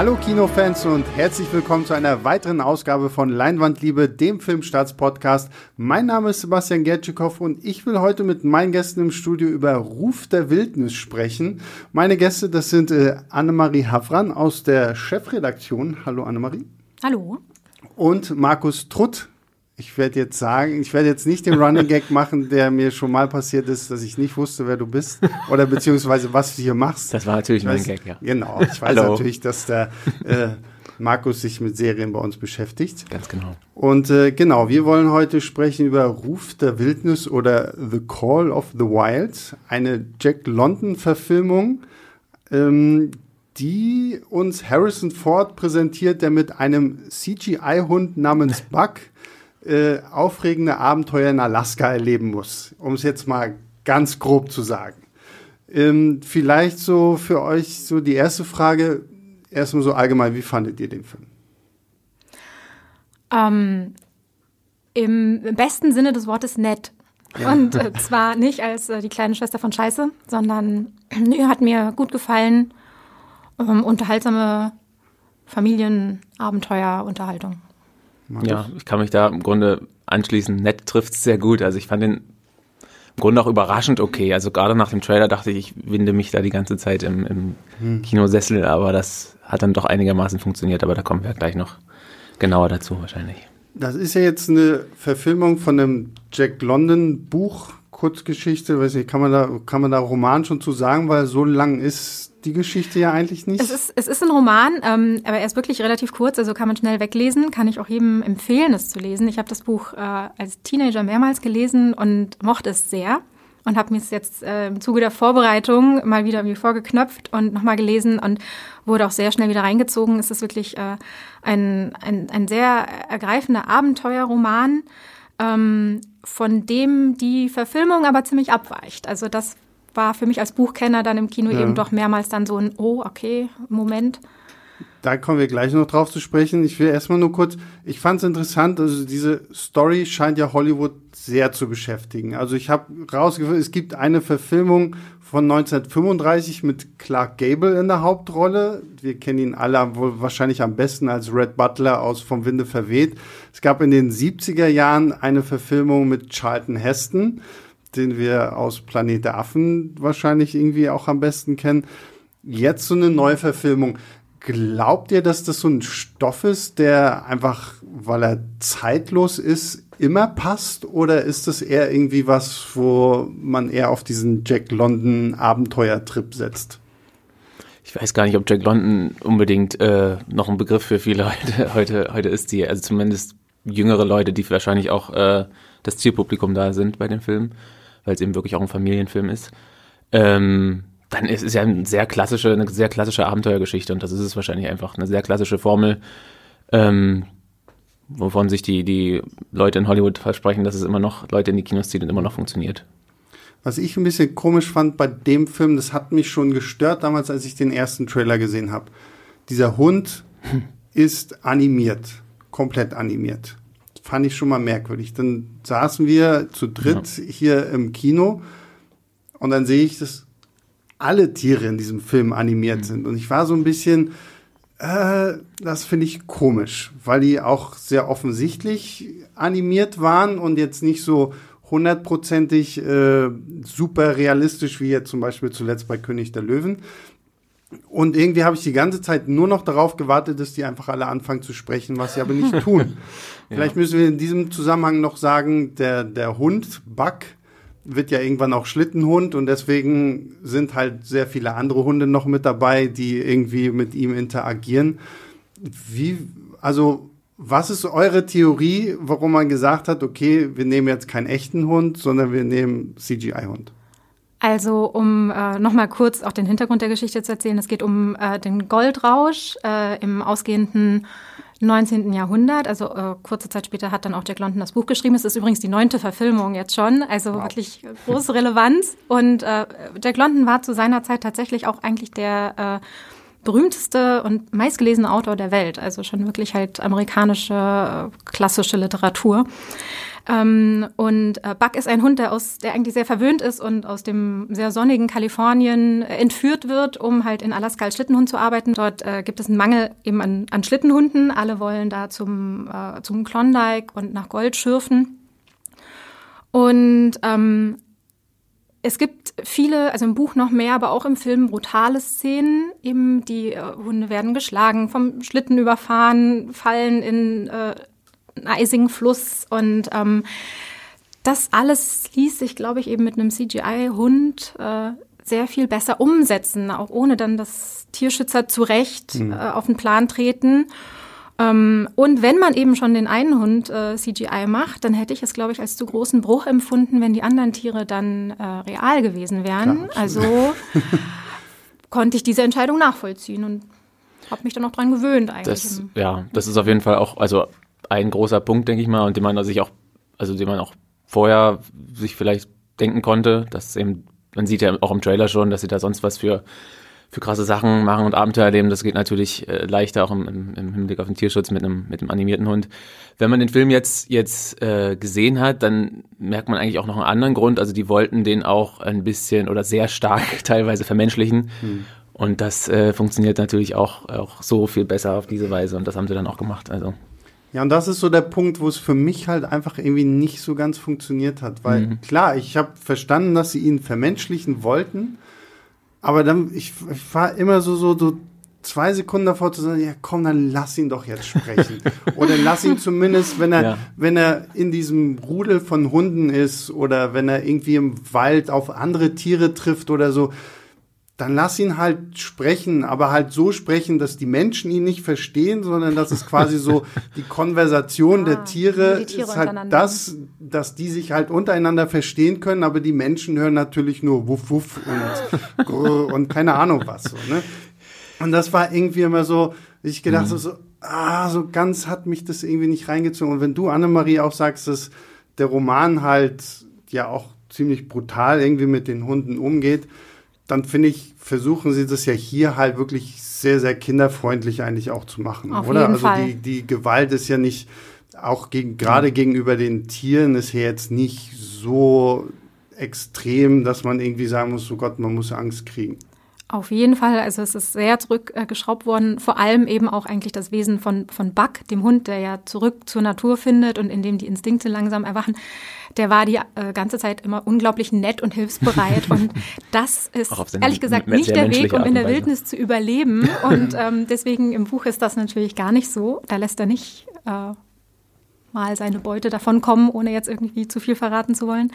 Hallo Kinofans und herzlich willkommen zu einer weiteren Ausgabe von Leinwandliebe, dem Filmstarts-Podcast. Mein Name ist Sebastian Gertschikow und ich will heute mit meinen Gästen im Studio über Ruf der Wildnis sprechen. Meine Gäste, das sind äh, Annemarie Havran aus der Chefredaktion. Hallo Annemarie. Hallo. Und Markus Trutt. Ich werde jetzt sagen, ich werde jetzt nicht den Running Gag machen, der mir schon mal passiert ist, dass ich nicht wusste, wer du bist oder beziehungsweise was du hier machst. Das war natürlich weiß, mein Gag, ja. Genau, ich weiß natürlich, dass der äh, Markus sich mit Serien bei uns beschäftigt. Ganz genau. Und äh, genau, wir wollen heute sprechen über Ruf der Wildnis oder The Call of the Wild, eine Jack London-Verfilmung, ähm, die uns Harrison Ford präsentiert, der mit einem CGI-Hund namens Buck äh, aufregende Abenteuer in Alaska erleben muss, um es jetzt mal ganz grob zu sagen. Ähm, vielleicht so für euch so die erste Frage, erstmal so allgemein, wie fandet ihr den Film? Ähm, Im besten Sinne des Wortes nett. Ja. Und äh, zwar nicht als äh, die kleine Schwester von Scheiße, sondern nö, hat mir gut gefallen. Ähm, unterhaltsame Familienabenteuer-Unterhaltung. Ja, ich kann mich da im Grunde anschließen. Nett trifft es sehr gut. Also ich fand den im Grunde auch überraschend okay. Also gerade nach dem Trailer dachte ich, ich winde mich da die ganze Zeit im, im hm. Kinosessel, aber das hat dann doch einigermaßen funktioniert. Aber da kommen wir gleich noch genauer dazu wahrscheinlich. Das ist ja jetzt eine Verfilmung von einem Jack London Buch, Kurzgeschichte, weiß nicht, kann man da, kann man da Roman schon zu sagen, weil so lang ist die Geschichte ja eigentlich nicht. Es ist, es ist ein Roman, ähm, aber er ist wirklich relativ kurz, also kann man schnell weglesen. Kann ich auch jedem empfehlen, es zu lesen. Ich habe das Buch äh, als Teenager mehrmals gelesen und mochte es sehr und habe mir es jetzt äh, im Zuge der Vorbereitung mal wieder mir vorgeknöpft und nochmal gelesen und wurde auch sehr schnell wieder reingezogen. Es ist wirklich äh, ein, ein, ein sehr ergreifender Abenteuerroman, ähm, von dem die Verfilmung aber ziemlich abweicht. Also das war für mich als Buchkenner dann im Kino ja. eben doch mehrmals dann so ein, oh, okay, Moment. Da kommen wir gleich noch drauf zu sprechen. Ich will erstmal nur kurz, ich fand es interessant, also diese Story scheint ja Hollywood sehr zu beschäftigen. Also ich habe rausgefunden, es gibt eine Verfilmung von 1935 mit Clark Gable in der Hauptrolle. Wir kennen ihn alle wohl wahrscheinlich am besten als Red Butler aus Vom Winde verweht. Es gab in den 70er Jahren eine Verfilmung mit Charlton Heston den wir aus Planet der Affen wahrscheinlich irgendwie auch am besten kennen. Jetzt so eine Neuverfilmung. Glaubt ihr, dass das so ein Stoff ist, der einfach, weil er zeitlos ist, immer passt? Oder ist das eher irgendwie was, wo man eher auf diesen Jack London Abenteuertrip setzt? Ich weiß gar nicht, ob Jack London unbedingt äh, noch ein Begriff für viele heute, heute, heute ist, die, also zumindest jüngere Leute, die wahrscheinlich auch äh, das Zielpublikum da sind bei dem Film weil es eben wirklich auch ein Familienfilm ist. Ähm, dann ist es ja eine sehr klassische, eine sehr klassische Abenteuergeschichte und das ist es wahrscheinlich einfach eine sehr klassische Formel, ähm, wovon sich die, die Leute in Hollywood versprechen, dass es immer noch Leute in die Kinos zieht und immer noch funktioniert. Was ich ein bisschen komisch fand bei dem Film, das hat mich schon gestört damals, als ich den ersten Trailer gesehen habe. Dieser Hund hm. ist animiert, komplett animiert fand ich schon mal merkwürdig. Dann saßen wir zu dritt ja. hier im Kino und dann sehe ich, dass alle Tiere in diesem Film animiert mhm. sind. Und ich war so ein bisschen, äh, das finde ich komisch, weil die auch sehr offensichtlich animiert waren und jetzt nicht so hundertprozentig äh, super realistisch wie jetzt zum Beispiel zuletzt bei König der Löwen. Und irgendwie habe ich die ganze Zeit nur noch darauf gewartet, dass die einfach alle anfangen zu sprechen, was sie aber nicht tun. Vielleicht müssen wir in diesem Zusammenhang noch sagen, der, der Hund, Buck, wird ja irgendwann auch Schlittenhund und deswegen sind halt sehr viele andere Hunde noch mit dabei, die irgendwie mit ihm interagieren. Wie, also, was ist eure Theorie, warum man gesagt hat, okay, wir nehmen jetzt keinen echten Hund, sondern wir nehmen CGI-Hund? Also um äh, nochmal kurz auch den Hintergrund der Geschichte zu erzählen, es geht um äh, den Goldrausch äh, im ausgehenden 19. Jahrhundert. Also äh, kurze Zeit später hat dann auch Jack London das Buch geschrieben. Es ist übrigens die neunte Verfilmung jetzt schon, also wow. wirklich große Relevanz. Und äh, Jack London war zu seiner Zeit tatsächlich auch eigentlich der äh, berühmteste und meistgelesene Autor der Welt. Also schon wirklich halt amerikanische äh, klassische Literatur. Ähm, und äh, Buck ist ein Hund, der, aus, der eigentlich sehr verwöhnt ist und aus dem sehr sonnigen Kalifornien äh, entführt wird, um halt in Alaska als Schlittenhund zu arbeiten. Dort äh, gibt es einen Mangel eben an, an Schlittenhunden. Alle wollen da zum, äh, zum Klondike und nach Gold schürfen. Und ähm, es gibt viele, also im Buch noch mehr, aber auch im Film brutale Szenen. Eben die äh, Hunde werden geschlagen, vom Schlitten überfahren, fallen in äh, einen eisigen Fluss und ähm, das alles ließ sich, glaube ich, eben mit einem CGI-Hund äh, sehr viel besser umsetzen, auch ohne dann das Tierschützer zurecht mhm. äh, auf den Plan treten. Ähm, und wenn man eben schon den einen Hund äh, CGI macht, dann hätte ich es, glaube ich, als zu großen Bruch empfunden, wenn die anderen Tiere dann äh, real gewesen wären. Klar, also konnte ich diese Entscheidung nachvollziehen und habe mich dann auch dran gewöhnt eigentlich. Das, ja, das ist auf jeden Fall auch also ein großer Punkt, denke ich mal, und den man sich auch, also den man auch vorher sich vielleicht denken konnte, dass eben, man sieht ja auch im Trailer schon, dass sie da sonst was für für krasse Sachen machen und Abenteuer erleben. Das geht natürlich äh, leichter auch im, im, Hinblick auf den Tierschutz mit einem, mit einem animierten Hund. Wenn man den Film jetzt, jetzt äh, gesehen hat, dann merkt man eigentlich auch noch einen anderen Grund. Also die wollten den auch ein bisschen oder sehr stark teilweise vermenschlichen. Hm. Und das äh, funktioniert natürlich auch, auch so viel besser auf diese Weise. Und das haben sie dann auch gemacht. Also. Ja, und das ist so der Punkt, wo es für mich halt einfach irgendwie nicht so ganz funktioniert hat. Weil mhm. klar, ich habe verstanden, dass sie ihn vermenschlichen wollten. Aber dann, ich, ich war immer so, so, so zwei Sekunden davor zu sagen, ja komm, dann lass ihn doch jetzt sprechen. oder lass ihn zumindest, wenn er, ja. wenn er in diesem Rudel von Hunden ist oder wenn er irgendwie im Wald auf andere Tiere trifft oder so, dann lass ihn halt sprechen, aber halt so sprechen, dass die Menschen ihn nicht verstehen, sondern dass es quasi so die Konversation ah, der Tiere, Tiere ist halt das, dass die sich halt untereinander verstehen können, aber die Menschen hören natürlich nur wuff wuff und, und keine Ahnung was. So, ne? Und das war irgendwie immer so, ich gedacht mhm. so, ah, so ganz hat mich das irgendwie nicht reingezogen. Und wenn du, Annemarie, auch sagst, dass der Roman halt ja auch ziemlich brutal irgendwie mit den Hunden umgeht, dann finde ich, versuchen sie das ja hier halt wirklich sehr, sehr kinderfreundlich eigentlich auch zu machen, Auf oder? Jeden also Fall. Die, die Gewalt ist ja nicht, auch gegen, gerade mhm. gegenüber den Tieren ist ja jetzt nicht so extrem, dass man irgendwie sagen muss, oh Gott, man muss Angst kriegen. Auf jeden Fall, also es ist sehr zurückgeschraubt worden, vor allem eben auch eigentlich das Wesen von, von Buck, dem Hund, der ja zurück zur Natur findet und in dem die Instinkte langsam erwachen. Der war die äh, ganze Zeit immer unglaublich nett und hilfsbereit und das ist ehrlich gesagt nicht der Weg, um in der Wildnis zu überleben und ähm, deswegen im Buch ist das natürlich gar nicht so. Da lässt er nicht äh, mal seine Beute davonkommen, ohne jetzt irgendwie zu viel verraten zu wollen.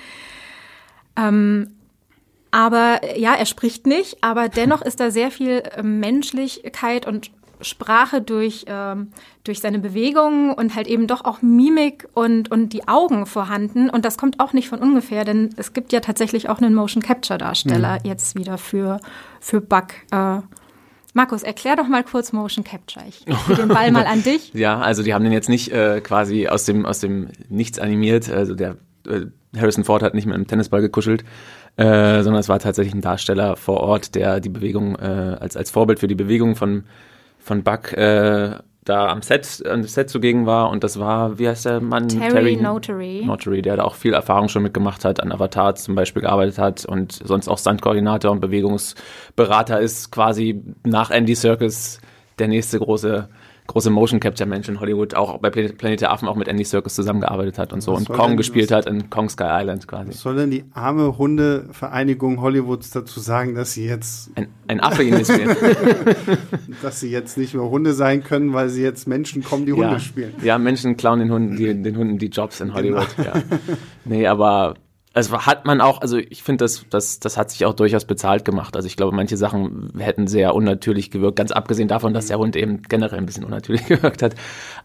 Ähm, aber ja, er spricht nicht, aber dennoch ist da sehr viel äh, Menschlichkeit und Sprache durch, ähm, durch seine Bewegungen und halt eben doch auch Mimik und, und die Augen vorhanden. Und das kommt auch nicht von ungefähr, denn es gibt ja tatsächlich auch einen Motion Capture Darsteller mhm. jetzt wieder für, für Buck. Äh, Markus, erklär doch mal kurz Motion Capture. Ich gebe den Ball mal an dich. Ja, also die haben den jetzt nicht äh, quasi aus dem, aus dem Nichts animiert. Also der äh, Harrison Ford hat nicht mit einem Tennisball gekuschelt, äh, sondern es war tatsächlich ein Darsteller vor Ort, der die Bewegung äh, als, als Vorbild für die Bewegung von, von Buck äh, da am Set, am Set zugegen war und das war, wie heißt der Mann? Terry, Terry Notary. Notary, der da auch viel Erfahrung schon mitgemacht hat, an Avatar zum Beispiel gearbeitet hat und sonst auch Standkoordinator und Bewegungsberater ist, quasi nach Andy Circus der nächste große große Motion Capture Mensch in Hollywood, auch bei Planet der Affen auch mit Andy Circus zusammengearbeitet hat und so und Kong gespielt was, hat in Kong Sky Island quasi. Was soll denn die arme Hundevereinigung Hollywoods dazu sagen, dass sie jetzt ein, ein Affe ihnen spielen? dass sie jetzt nicht mehr Hunde sein können, weil sie jetzt Menschen kommen, die Hunde ja. spielen. Ja, Menschen klauen den Hunden, die, den Hunden die Jobs in Hollywood. Genau. Ja. Nee, aber also hat man auch, also ich finde, das, das, das hat sich auch durchaus bezahlt gemacht. Also ich glaube, manche Sachen hätten sehr unnatürlich gewirkt, ganz abgesehen davon, dass der Hund eben generell ein bisschen unnatürlich gewirkt hat.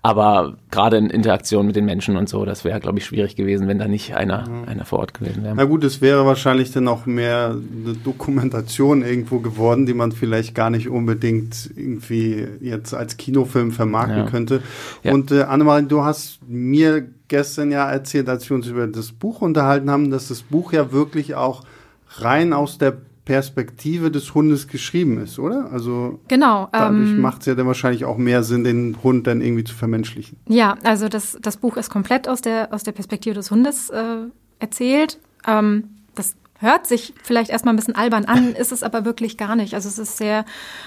Aber gerade in Interaktion mit den Menschen und so, das wäre, glaube ich, schwierig gewesen, wenn da nicht einer, mhm. einer vor Ort gewesen wäre. Na gut, es wäre wahrscheinlich dann auch mehr eine Dokumentation irgendwo geworden, die man vielleicht gar nicht unbedingt irgendwie jetzt als Kinofilm vermarkten ja. könnte. Ja. Und äh, Annemarie, du hast mir gestern ja erzählt, als wir uns über das Buch unterhalten haben, dass das Buch ja wirklich auch rein aus der Perspektive des Hundes geschrieben ist, oder? Also genau. Dadurch Ähm, macht es ja dann wahrscheinlich auch mehr Sinn, den Hund dann irgendwie zu vermenschlichen. ja, also das, das Buch ist komplett aus der, aus der Perspektive des Hundes äh, erzählt. Ähm, das hört sich vielleicht erstmal ein bisschen albern an, ist es aber wirklich gar nicht. Also es ist sehr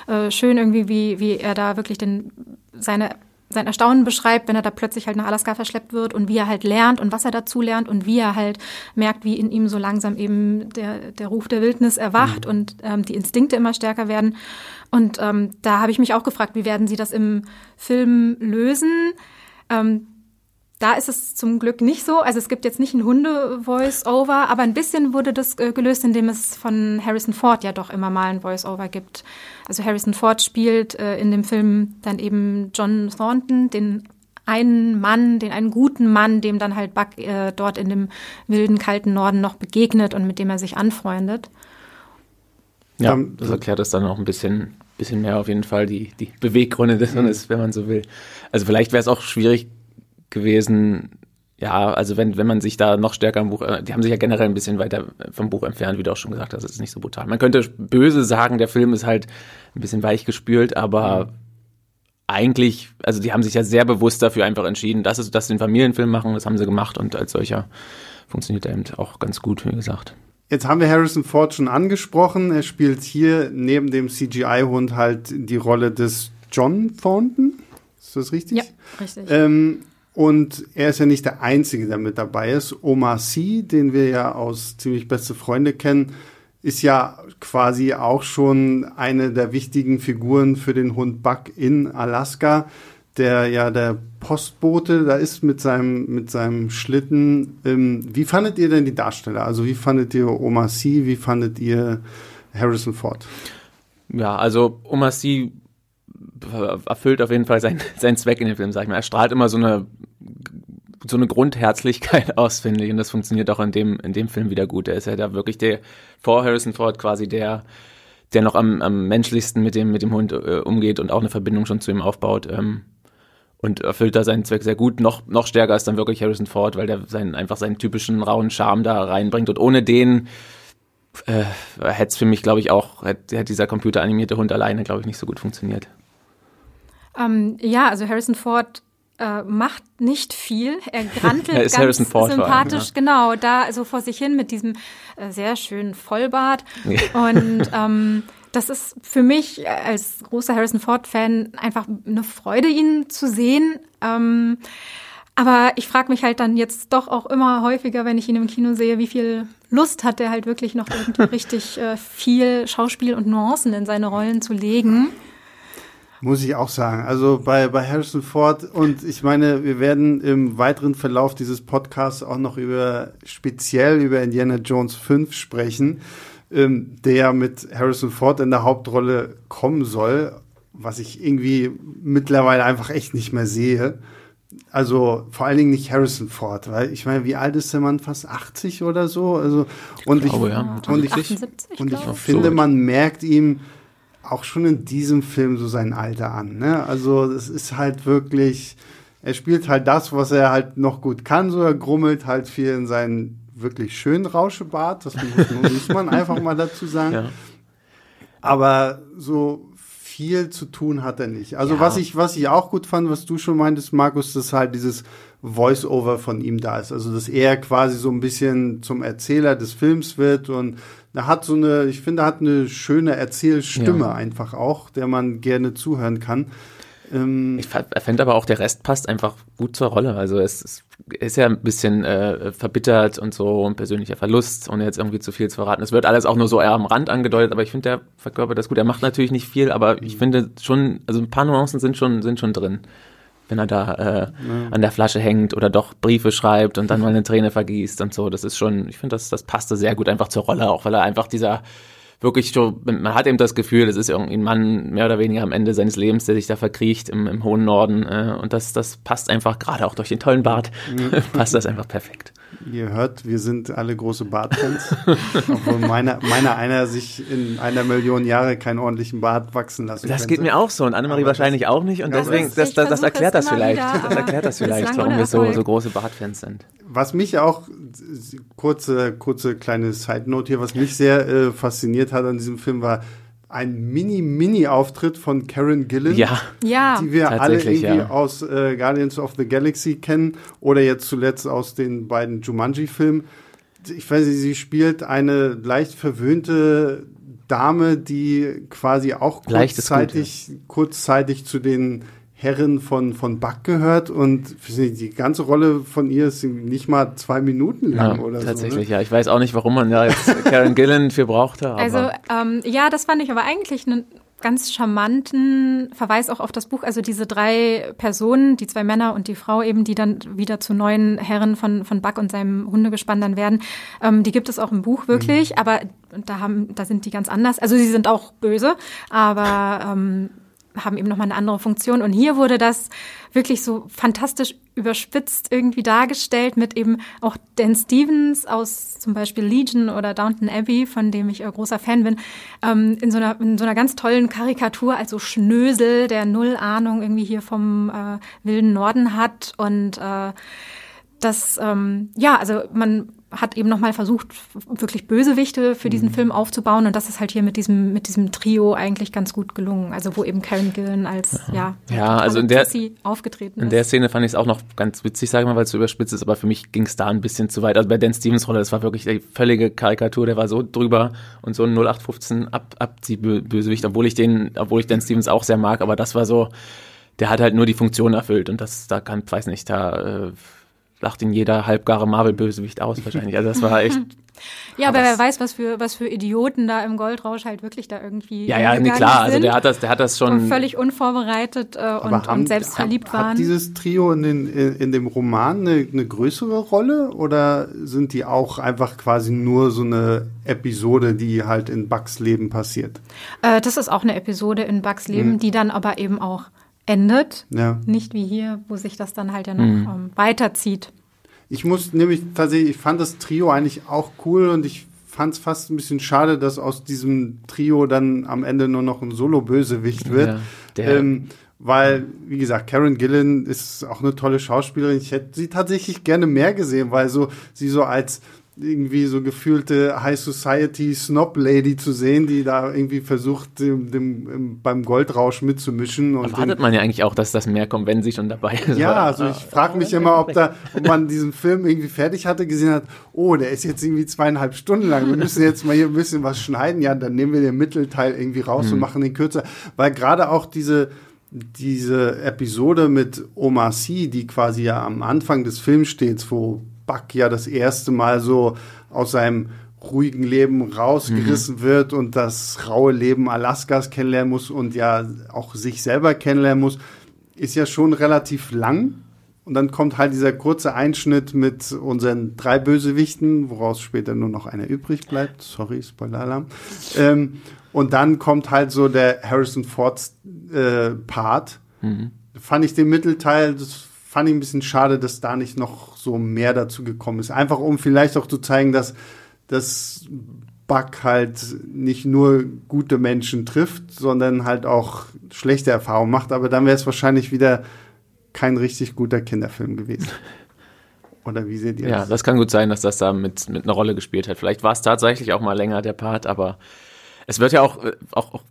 äh, schön irgendwie, wie, wie er da wirklich den, seine sein Erstaunen beschreibt, wenn er da plötzlich halt nach Alaska verschleppt wird und wie er halt lernt und was er dazu lernt und wie er halt merkt, wie in ihm so langsam eben der, der Ruf der Wildnis erwacht und ähm, die Instinkte immer stärker werden. Und ähm, da habe ich mich auch gefragt, wie werden sie das im Film lösen? Ähm, da ist es zum Glück nicht so. Also es gibt jetzt nicht ein Hunde-Voice-Over, aber ein bisschen wurde das äh, gelöst, indem es von Harrison Ford ja doch immer mal ein Voice-Over gibt. Also Harrison Ford spielt äh, in dem Film dann eben John Thornton, den einen Mann, den einen guten Mann, dem dann halt Buck äh, dort in dem wilden, kalten Norden noch begegnet und mit dem er sich anfreundet. Ja, Ähm, das erklärt es dann auch ein bisschen, bisschen mehr auf jeden Fall, die, die Beweggründe des Hundes, wenn man so will. Also vielleicht wäre es auch schwierig gewesen, ja, also wenn, wenn man sich da noch stärker am Buch, äh, die haben sich ja generell ein bisschen weiter vom Buch entfernt, wie du auch schon gesagt hast, das ist nicht so brutal. Man könnte böse sagen, der Film ist halt ein bisschen weich gespült, aber eigentlich, also die haben sich ja sehr bewusst dafür einfach entschieden, dass, es, dass sie einen Familienfilm machen, das haben sie gemacht und als solcher funktioniert er eben auch ganz gut, wie gesagt. Jetzt haben wir Harrison Ford schon angesprochen. Er spielt hier neben dem CGI-Hund halt die Rolle des John Thornton. Ist das richtig? Ja, richtig. Ähm, und er ist ja nicht der Einzige, der mit dabei ist. Omar Sy, den wir ja aus ziemlich beste Freunde kennen, ist ja quasi auch schon eine der wichtigen Figuren für den Hund Buck in Alaska, der ja der Postbote da ist mit seinem, mit seinem Schlitten. Ähm, wie fandet ihr denn die Darsteller? Also wie fandet ihr Omar Sy? Wie fandet ihr Harrison Ford? Ja, also Omar Sy erfüllt auf jeden Fall seinen, seinen Zweck in dem Film, sag ich mal. Er strahlt immer so eine so eine Grundherzlichkeit aus, finde ich. Und das funktioniert auch in dem, in dem Film wieder gut. Er ist ja da wirklich der, vor Harrison Ford quasi der, der noch am, am menschlichsten mit dem, mit dem Hund äh, umgeht und auch eine Verbindung schon zu ihm aufbaut. Ähm, und erfüllt da seinen Zweck sehr gut. Noch, noch stärker ist dann wirklich Harrison Ford, weil der seinen, einfach seinen typischen rauen Charme da reinbringt. Und ohne den äh, hätte es für mich, glaube ich, auch, hätte hätte dieser computeranimierte Hund alleine, glaube ich, nicht so gut funktioniert. Ähm, ja, also Harrison Ford äh, macht nicht viel. Er grantelt Er ist ganz sympathisch, genau, da so vor sich hin mit diesem äh, sehr schönen Vollbart. Ja. Und ähm, das ist für mich als großer Harrison Ford-Fan einfach eine Freude, ihn zu sehen. Ähm, aber ich frage mich halt dann jetzt doch auch immer häufiger, wenn ich ihn im Kino sehe, wie viel Lust hat er halt wirklich noch irgendwie richtig äh, viel Schauspiel und Nuancen in seine Rollen zu legen. Muss ich auch sagen. Also bei, bei Harrison Ford und ich meine, wir werden im weiteren Verlauf dieses Podcasts auch noch über speziell über Indiana Jones 5 sprechen, ähm, der mit Harrison Ford in der Hauptrolle kommen soll, was ich irgendwie mittlerweile einfach echt nicht mehr sehe. Also vor allen Dingen nicht Harrison Ford, weil ich meine, wie alt ist der Mann? Fast 80 oder so? Also und glaube, ich, ja. und ich, 78, und ich ich. finde, So. man merkt ihm auch schon in diesem Film so sein Alter an. Ne? Also es ist halt wirklich, er spielt halt das, was er halt noch gut kann. So er grummelt halt viel in seinen wirklich schönen Rauschebart. Das muss, muss man einfach mal dazu sagen. Ja. Aber so viel zu tun hat er nicht. Also Ja. was ich, was ich auch gut fand, was du schon meintest, Markus, dass halt dieses Voice-Over von ihm da ist. Also dass er quasi so ein bisschen zum Erzähler des Films wird und er hat so eine, ich finde, er hat eine schöne Erzählstimme Ja. einfach auch, der man gerne zuhören kann. Ähm, Ich fände aber auch, der Rest passt einfach gut zur Rolle. Also es ist, ist ja ein bisschen äh, verbittert und so ein persönlicher Verlust, ohne jetzt irgendwie zu viel zu verraten. Es wird alles auch nur so eher am Rand angedeutet, aber ich finde, der verkörpert das gut. Er macht natürlich nicht viel, aber ich finde schon, also ein paar Nuancen sind schon, sind schon drin. Wenn er da äh, an der Flasche hängt oder doch Briefe schreibt und dann mal eine Träne vergießt und so. Das ist schon, ich finde, das, das passte sehr gut einfach zur Rolle, auch weil er einfach dieser wirklich so, man hat eben das Gefühl, das ist irgendwie ein Mann mehr oder weniger am Ende seines Lebens, der sich da verkriecht im, im hohen Norden. Äh, und das, das passt einfach, gerade auch durch den tollen Bart, passt das einfach perfekt. Ihr hört, wir sind alle große Bartfans. obwohl meiner, meiner einer sich in einer Million Jahre keinen ordentlichen Bart wachsen lassen Das könnte. geht mir auch so und Annemarie Aber wahrscheinlich auch nicht. Und Ja, deswegen, das- das, das, das versuche erklärt das vielleicht. wieder, das erklärt das vielleicht, warum wir so, so große Bartfans sind. Was mich auch, kurze, kurze kleine Side Note hier, was mich sehr äh, fasziniert hat an diesem Film war ein Mini-Mini-Auftritt von Karen Gillan. Ja, Ja, Die wir alle irgendwie ja. aus äh, Guardians of the Galaxy kennen oder jetzt zuletzt aus den beiden Jumanji-Filmen. Ich weiß nicht, sie spielt eine leicht verwöhnte Dame, die quasi auch kurzzeitig, kurzzeitig zu den Herren von, von Buck gehört und die ganze Rolle von ihr ist nicht mal zwei Minuten lang ja oder tatsächlich, so. Ne? ja. Ich weiß auch nicht, warum man da jetzt Karen Gillan für brauchte. Aber Also ähm, ja, das fand ich aber eigentlich einen ganz charmanten Verweis auch auf das Buch. Also diese drei Personen, die zwei Männer und die Frau eben, die dann wieder zu neuen Herren von, von Buck und seinem Hundegespann dann werden, ähm, die gibt es auch im Buch wirklich, aber da haben, da sind die ganz anders. Also sie sind auch böse, aber ähm, haben eben nochmal eine andere Funktion. Und hier wurde das wirklich so fantastisch überspitzt irgendwie dargestellt mit eben auch Dan Stevens aus zum Beispiel Legion oder Downton Abbey, von dem ich äh, großer Fan bin, ähm, in, so einer, in so einer ganz tollen Karikatur, also Schnösel, der null Ahnung irgendwie hier vom äh, wilden Norden hat und äh, das, ähm, ja, also man hat eben nochmal versucht, wirklich Bösewichte für diesen Film aufzubauen und das ist halt hier mit diesem, mit diesem Trio eigentlich ganz gut gelungen. Also wo eben Karen Gillan als, ja, Ja, also in der- aufgetreten In ist. der Szene fand ich es auch noch ganz witzig, sage ich mal, weil es so überspitzt ist, aber für mich ging es da ein bisschen zu weit. Also bei Dan Stevens Rolle, das war wirklich die völlige Karikatur, der war so drüber und so ein 0815 ab, Abziehbösewicht, obwohl ich den, obwohl ich Dan Stevens auch sehr mag, aber das war so, der hat halt nur die Funktion erfüllt und das, da kann, weiß nicht, da äh, lacht ihn jeder halbgare Marvel-Bösewicht aus wahrscheinlich. Also das war echt, ja, aber aber wer weiß, was für, was für Idioten da im Goldrausch halt wirklich da irgendwie. ja, ja, nee, klar, also sind der hat das, der hat das und schon, völlig unvorbereitet äh, und, und selbst verliebt hat, waren. Hat dieses Trio in, den, in, dem Roman eine, eine größere Rolle oder sind die auch einfach quasi nur so eine Episode, die halt in Bucks Leben passiert? Äh, das ist auch eine Episode in Bugs Leben, Mhm. die dann aber eben auch endet. Ja. Nicht wie hier, wo sich das dann halt ja noch Mhm. ähm, weiterzieht. Ich muss nämlich tatsächlich, ich fand das Trio eigentlich auch cool und ich fand es fast ein bisschen schade, dass aus diesem Trio dann am Ende nur noch ein Solo-Bösewicht wird. Ja, ähm, weil, wie gesagt, Karen Gillan ist auch eine tolle Schauspielerin. Ich hätte sie tatsächlich gerne mehr gesehen, weil so sie so als irgendwie so gefühlte High Society Snob Lady zu sehen, die da irgendwie versucht, dem, dem, im- beim Goldrausch mitzumischen. Und erwartet man ja eigentlich auch, dass das mehr kommt, wenn sie schon dabei ist. ja, also ich frage mich immer, ob da, ob man diesen Film irgendwie fertig hatte, gesehen hat, oh, der ist jetzt irgendwie zweieinhalb Stunden lang. Wir müssen jetzt mal hier ein bisschen was schneiden. Ja, dann nehmen wir den Mittelteil irgendwie raus und machen den kürzer. Weil gerade auch diese, diese Episode mit Omar Sy, die quasi ja am Anfang des Films steht, wo Buck ja das erste Mal so aus seinem ruhigen Leben rausgerissen wird und das raue Leben Alaskas kennenlernen muss und ja auch sich selber kennenlernen muss, ist ja schon relativ lang. Und dann kommt halt dieser kurze Einschnitt mit unseren drei Bösewichten, woraus später nur noch einer übrig bleibt. Sorry, Spoiler-Alarm. Ähm, und dann kommt halt so der Harrison Fords äh, Part. Fand ich den Mittelteil, das fand ich ein bisschen schade, dass da nicht noch so mehr dazu gekommen ist. Einfach um vielleicht auch zu zeigen, dass, dass Buck halt nicht nur gute Menschen trifft, sondern halt auch schlechte Erfahrungen macht. Aber dann wäre es wahrscheinlich wieder kein richtig guter Kinderfilm gewesen. Oder wie seht ihr Ja, das? das kann gut sein, dass das da mit, mit einer Rolle gespielt hat. Vielleicht war es tatsächlich auch mal länger, der Part, aber es wird ja auch, äh, auch, auch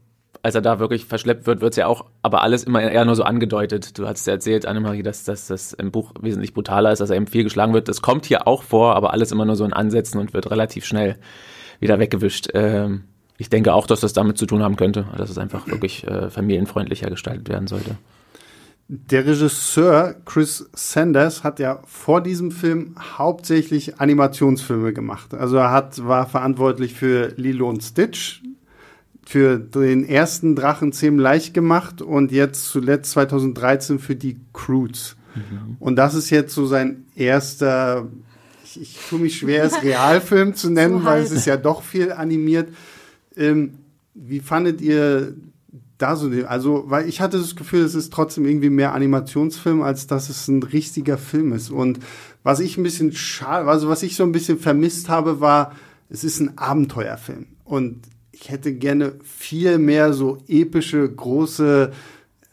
als er da wirklich verschleppt wird, wird es ja auch, aber alles immer eher nur so angedeutet. Du hast ja erzählt, Annemarie, dass, dass das im Buch wesentlich brutaler ist, dass er eben viel geschlagen wird. Das kommt hier auch vor, aber alles immer nur so in Ansätzen und wird relativ schnell wieder weggewischt. Ähm, ich denke auch, dass das damit zu tun haben könnte, dass es einfach wirklich äh, familienfreundlicher gestaltet werden sollte. Der Regisseur Chris Sanders hat ja vor diesem Film hauptsächlich Animationsfilme gemacht. Also er hat, war verantwortlich für Lilo und Stitch, für den ersten Drachenzähmen leicht gemacht und jetzt zuletzt 2013 für die Croods. Und das ist jetzt so sein erster, ich, ich tue mich schwer, es Realfilm zu nennen, So weil es ist ja doch viel animiert. Ähm, wie fandet ihr da so, also, weil ich hatte das Gefühl, es ist trotzdem irgendwie mehr Animationsfilm, als dass es ein richtiger Film ist. Und was ich ein bisschen schade, also was ich so ein bisschen vermisst habe, war, es ist ein Abenteuerfilm. Und ich hätte gerne viel mehr so epische, große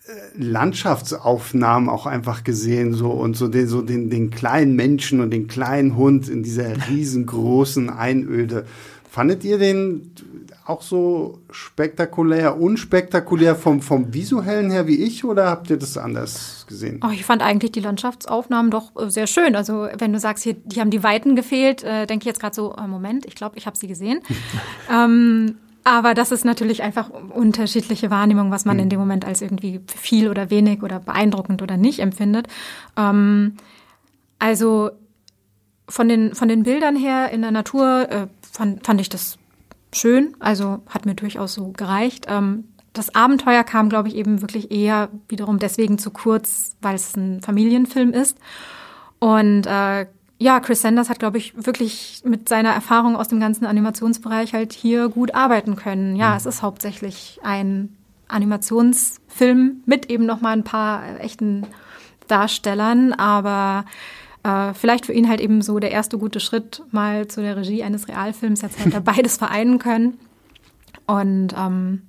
äh, Landschaftsaufnahmen auch einfach gesehen, so und so den, so den, den kleinen Menschen und den kleinen Hund in dieser riesengroßen Einöde. Fandet ihr den auch so spektakulär, unspektakulär vom, vom visuellen her wie ich oder habt ihr das anders gesehen? Oh, ich fand eigentlich die Landschaftsaufnahmen doch äh, sehr schön. Also wenn du sagst, hier, die haben die Weiten gefehlt, äh, denke ich jetzt gerade so, äh, Moment, ich glaube, ich habe sie gesehen. ähm, aber das ist natürlich einfach unterschiedliche Wahrnehmung, was man mhm. in dem Moment als irgendwie viel oder wenig oder beeindruckend oder nicht empfindet. Ähm, also von den, von den Bildern her in der Natur äh, fand, fand ich das schön, also hat mir durchaus so gereicht. Ähm, das Abenteuer kam, glaube ich, eben wirklich eher wiederum deswegen zu kurz, weil es ein Familienfilm ist. Und äh, ja, Chris Sanders hat, glaube ich, wirklich mit seiner Erfahrung aus dem ganzen Animationsbereich halt hier gut arbeiten können. Ja, mhm. es ist hauptsächlich ein Animationsfilm mit eben noch mal ein paar echten Darstellern, aber äh, vielleicht für ihn halt eben so der erste gute Schritt mal zu der Regie eines Realfilms. Jetzt hätte er beides vereinen können. Und ähm,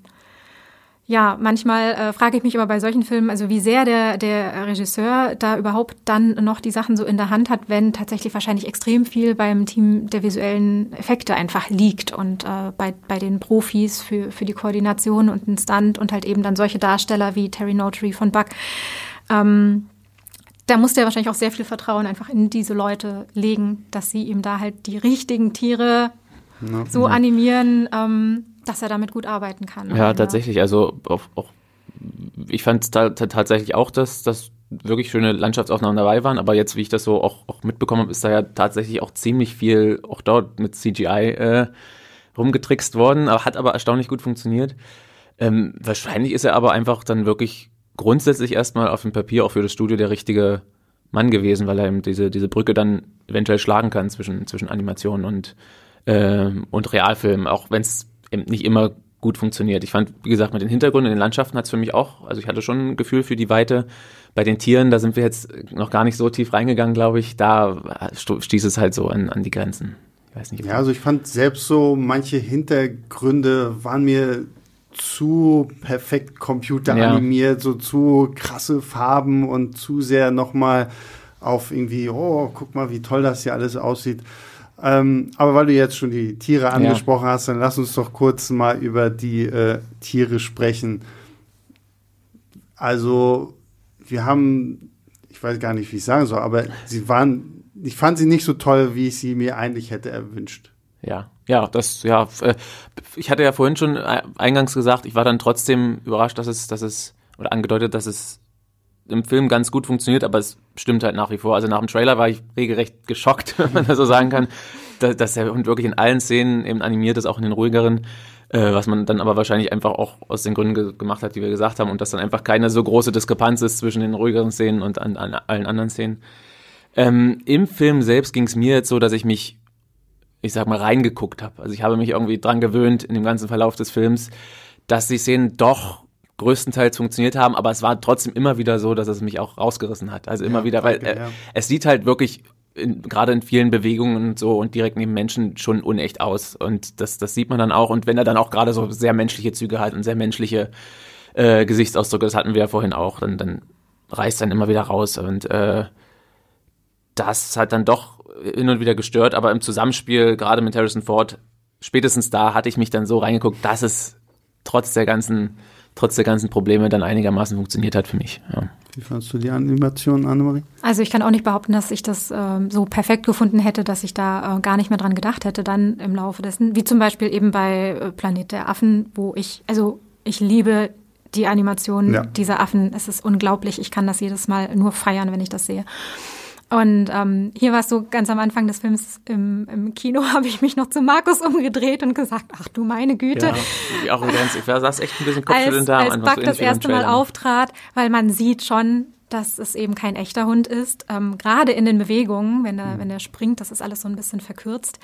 ja, manchmal äh, frage ich mich aber bei solchen Filmen, also wie sehr der, der Regisseur da überhaupt dann noch die Sachen so in der Hand hat, wenn tatsächlich wahrscheinlich extrem viel beim Team der visuellen Effekte einfach liegt und äh, bei, bei den Profis für, für die Koordination und den Stunt und halt eben dann solche Darsteller wie Terry Notary von Buck. Ähm, da muss der wahrscheinlich auch sehr viel Vertrauen einfach in diese Leute legen, dass sie ihm da halt die richtigen Tiere ja, so ja. animieren, ähm, dass er damit gut arbeiten kann. Ja, tatsächlich. Also auch, auch ich fand tatsächlich auch, dass, dass wirklich schöne Landschaftsaufnahmen dabei waren, aber jetzt, wie ich das so auch, auch mitbekommen habe, ist da ja tatsächlich auch ziemlich viel auch dort mit CGI äh, rumgetrickst worden, aber hat aber erstaunlich gut funktioniert. Ähm, wahrscheinlich ist er aber einfach dann wirklich grundsätzlich erstmal auf dem Papier auch für das Studio der richtige Mann gewesen, weil er eben diese, diese Brücke dann eventuell schlagen kann zwischen, zwischen Animation und, äh, und Realfilm, auch wenn es nicht immer gut funktioniert. Ich fand, wie gesagt, mit den Hintergründen in den Landschaften hat es für mich auch, also ich hatte schon ein Gefühl für die Weite. Bei den Tieren, da sind wir jetzt noch gar nicht so tief reingegangen, glaube ich. Da stieß es halt so an, an die Grenzen. Ich weiß nicht. Ja, also ich fand selbst so manche Hintergründe waren mir zu perfekt computeranimiert, ja. so zu krasse Farben und zu sehr nochmal auf irgendwie, oh, guck mal, wie toll das hier alles aussieht. Ähm, aber weil du jetzt schon die Tiere angesprochen ja. hast, dann lass uns doch kurz mal über die äh, Tiere sprechen. Also, wir haben, ich weiß gar nicht, wie ich sagen soll, aber sie waren, ich fand sie nicht so toll, wie ich sie mir eigentlich hätte erwünscht. Ja, ja, das, ja, äh, ich hatte ja vorhin schon äh, eingangs gesagt, ich war dann trotzdem überrascht, dass es, dass es, oder angedeutet, dass es im Film ganz gut funktioniert, aber es stimmt halt nach wie vor. Also nach dem Trailer war ich regelrecht geschockt, wenn man das so sagen kann, dass, dass der Hund wirklich in allen Szenen eben animiert ist, auch in den ruhigeren, äh, was man dann aber wahrscheinlich einfach auch aus den Gründen ge gemacht hat, die wir gesagt haben, und dass dann einfach keine so große Diskrepanz ist zwischen den ruhigeren Szenen und an, an allen anderen Szenen. Ähm, Im Film selbst ging es mir jetzt so, dass ich mich ich sag mal, reingeguckt habe. Also ich habe mich irgendwie dran gewöhnt in dem ganzen Verlauf des Films, dass die Szenen doch größtenteils funktioniert haben, aber es war trotzdem immer wieder so, dass es mich auch rausgerissen hat. Also immer ja, wieder, weil äh, ja. es sieht halt wirklich gerade in vielen Bewegungen und so und direkt neben Menschen schon unecht aus. Und das, das sieht man dann auch. Und wenn er dann auch gerade so sehr menschliche Züge hat und sehr menschliche äh, Gesichtsausdrücke, das hatten wir ja vorhin auch, dann, dann reißt dann immer wieder raus. Und äh, das hat dann doch hin und wieder gestört, aber im Zusammenspiel, gerade mit Harrison Ford, spätestens da hatte ich mich dann so reingeguckt, dass es trotz der ganzen, trotz der ganzen Probleme dann einigermaßen funktioniert hat für mich. Ja. Wie fandest du die Animation, Annemarie? Also ich kann auch nicht behaupten, dass ich das ähm, so perfekt gefunden hätte, dass ich da äh, gar nicht mehr dran gedacht hätte dann im Laufe dessen. Wie zum Beispiel eben bei äh, Planet der Affen, wo ich, also ich liebe die Animation ja. dieser Affen. Es ist unglaublich. Ich kann das jedes Mal nur feiern, wenn ich das sehe. Und ähm, hier war es so ganz am Anfang des Films im, im Kino, habe ich mich noch zu Markus umgedreht und gesagt, ach du meine Güte. Ja, ich auch ganz, ich saß echt ein bisschen Kopfschütteln da. Als Buck so das erste Mal auftrat, weil man sieht schon, dass es eben kein echter Hund ist. Ähm, Gerade in den Bewegungen, wenn er, mhm. wenn er springt, das ist alles so ein bisschen verkürzt.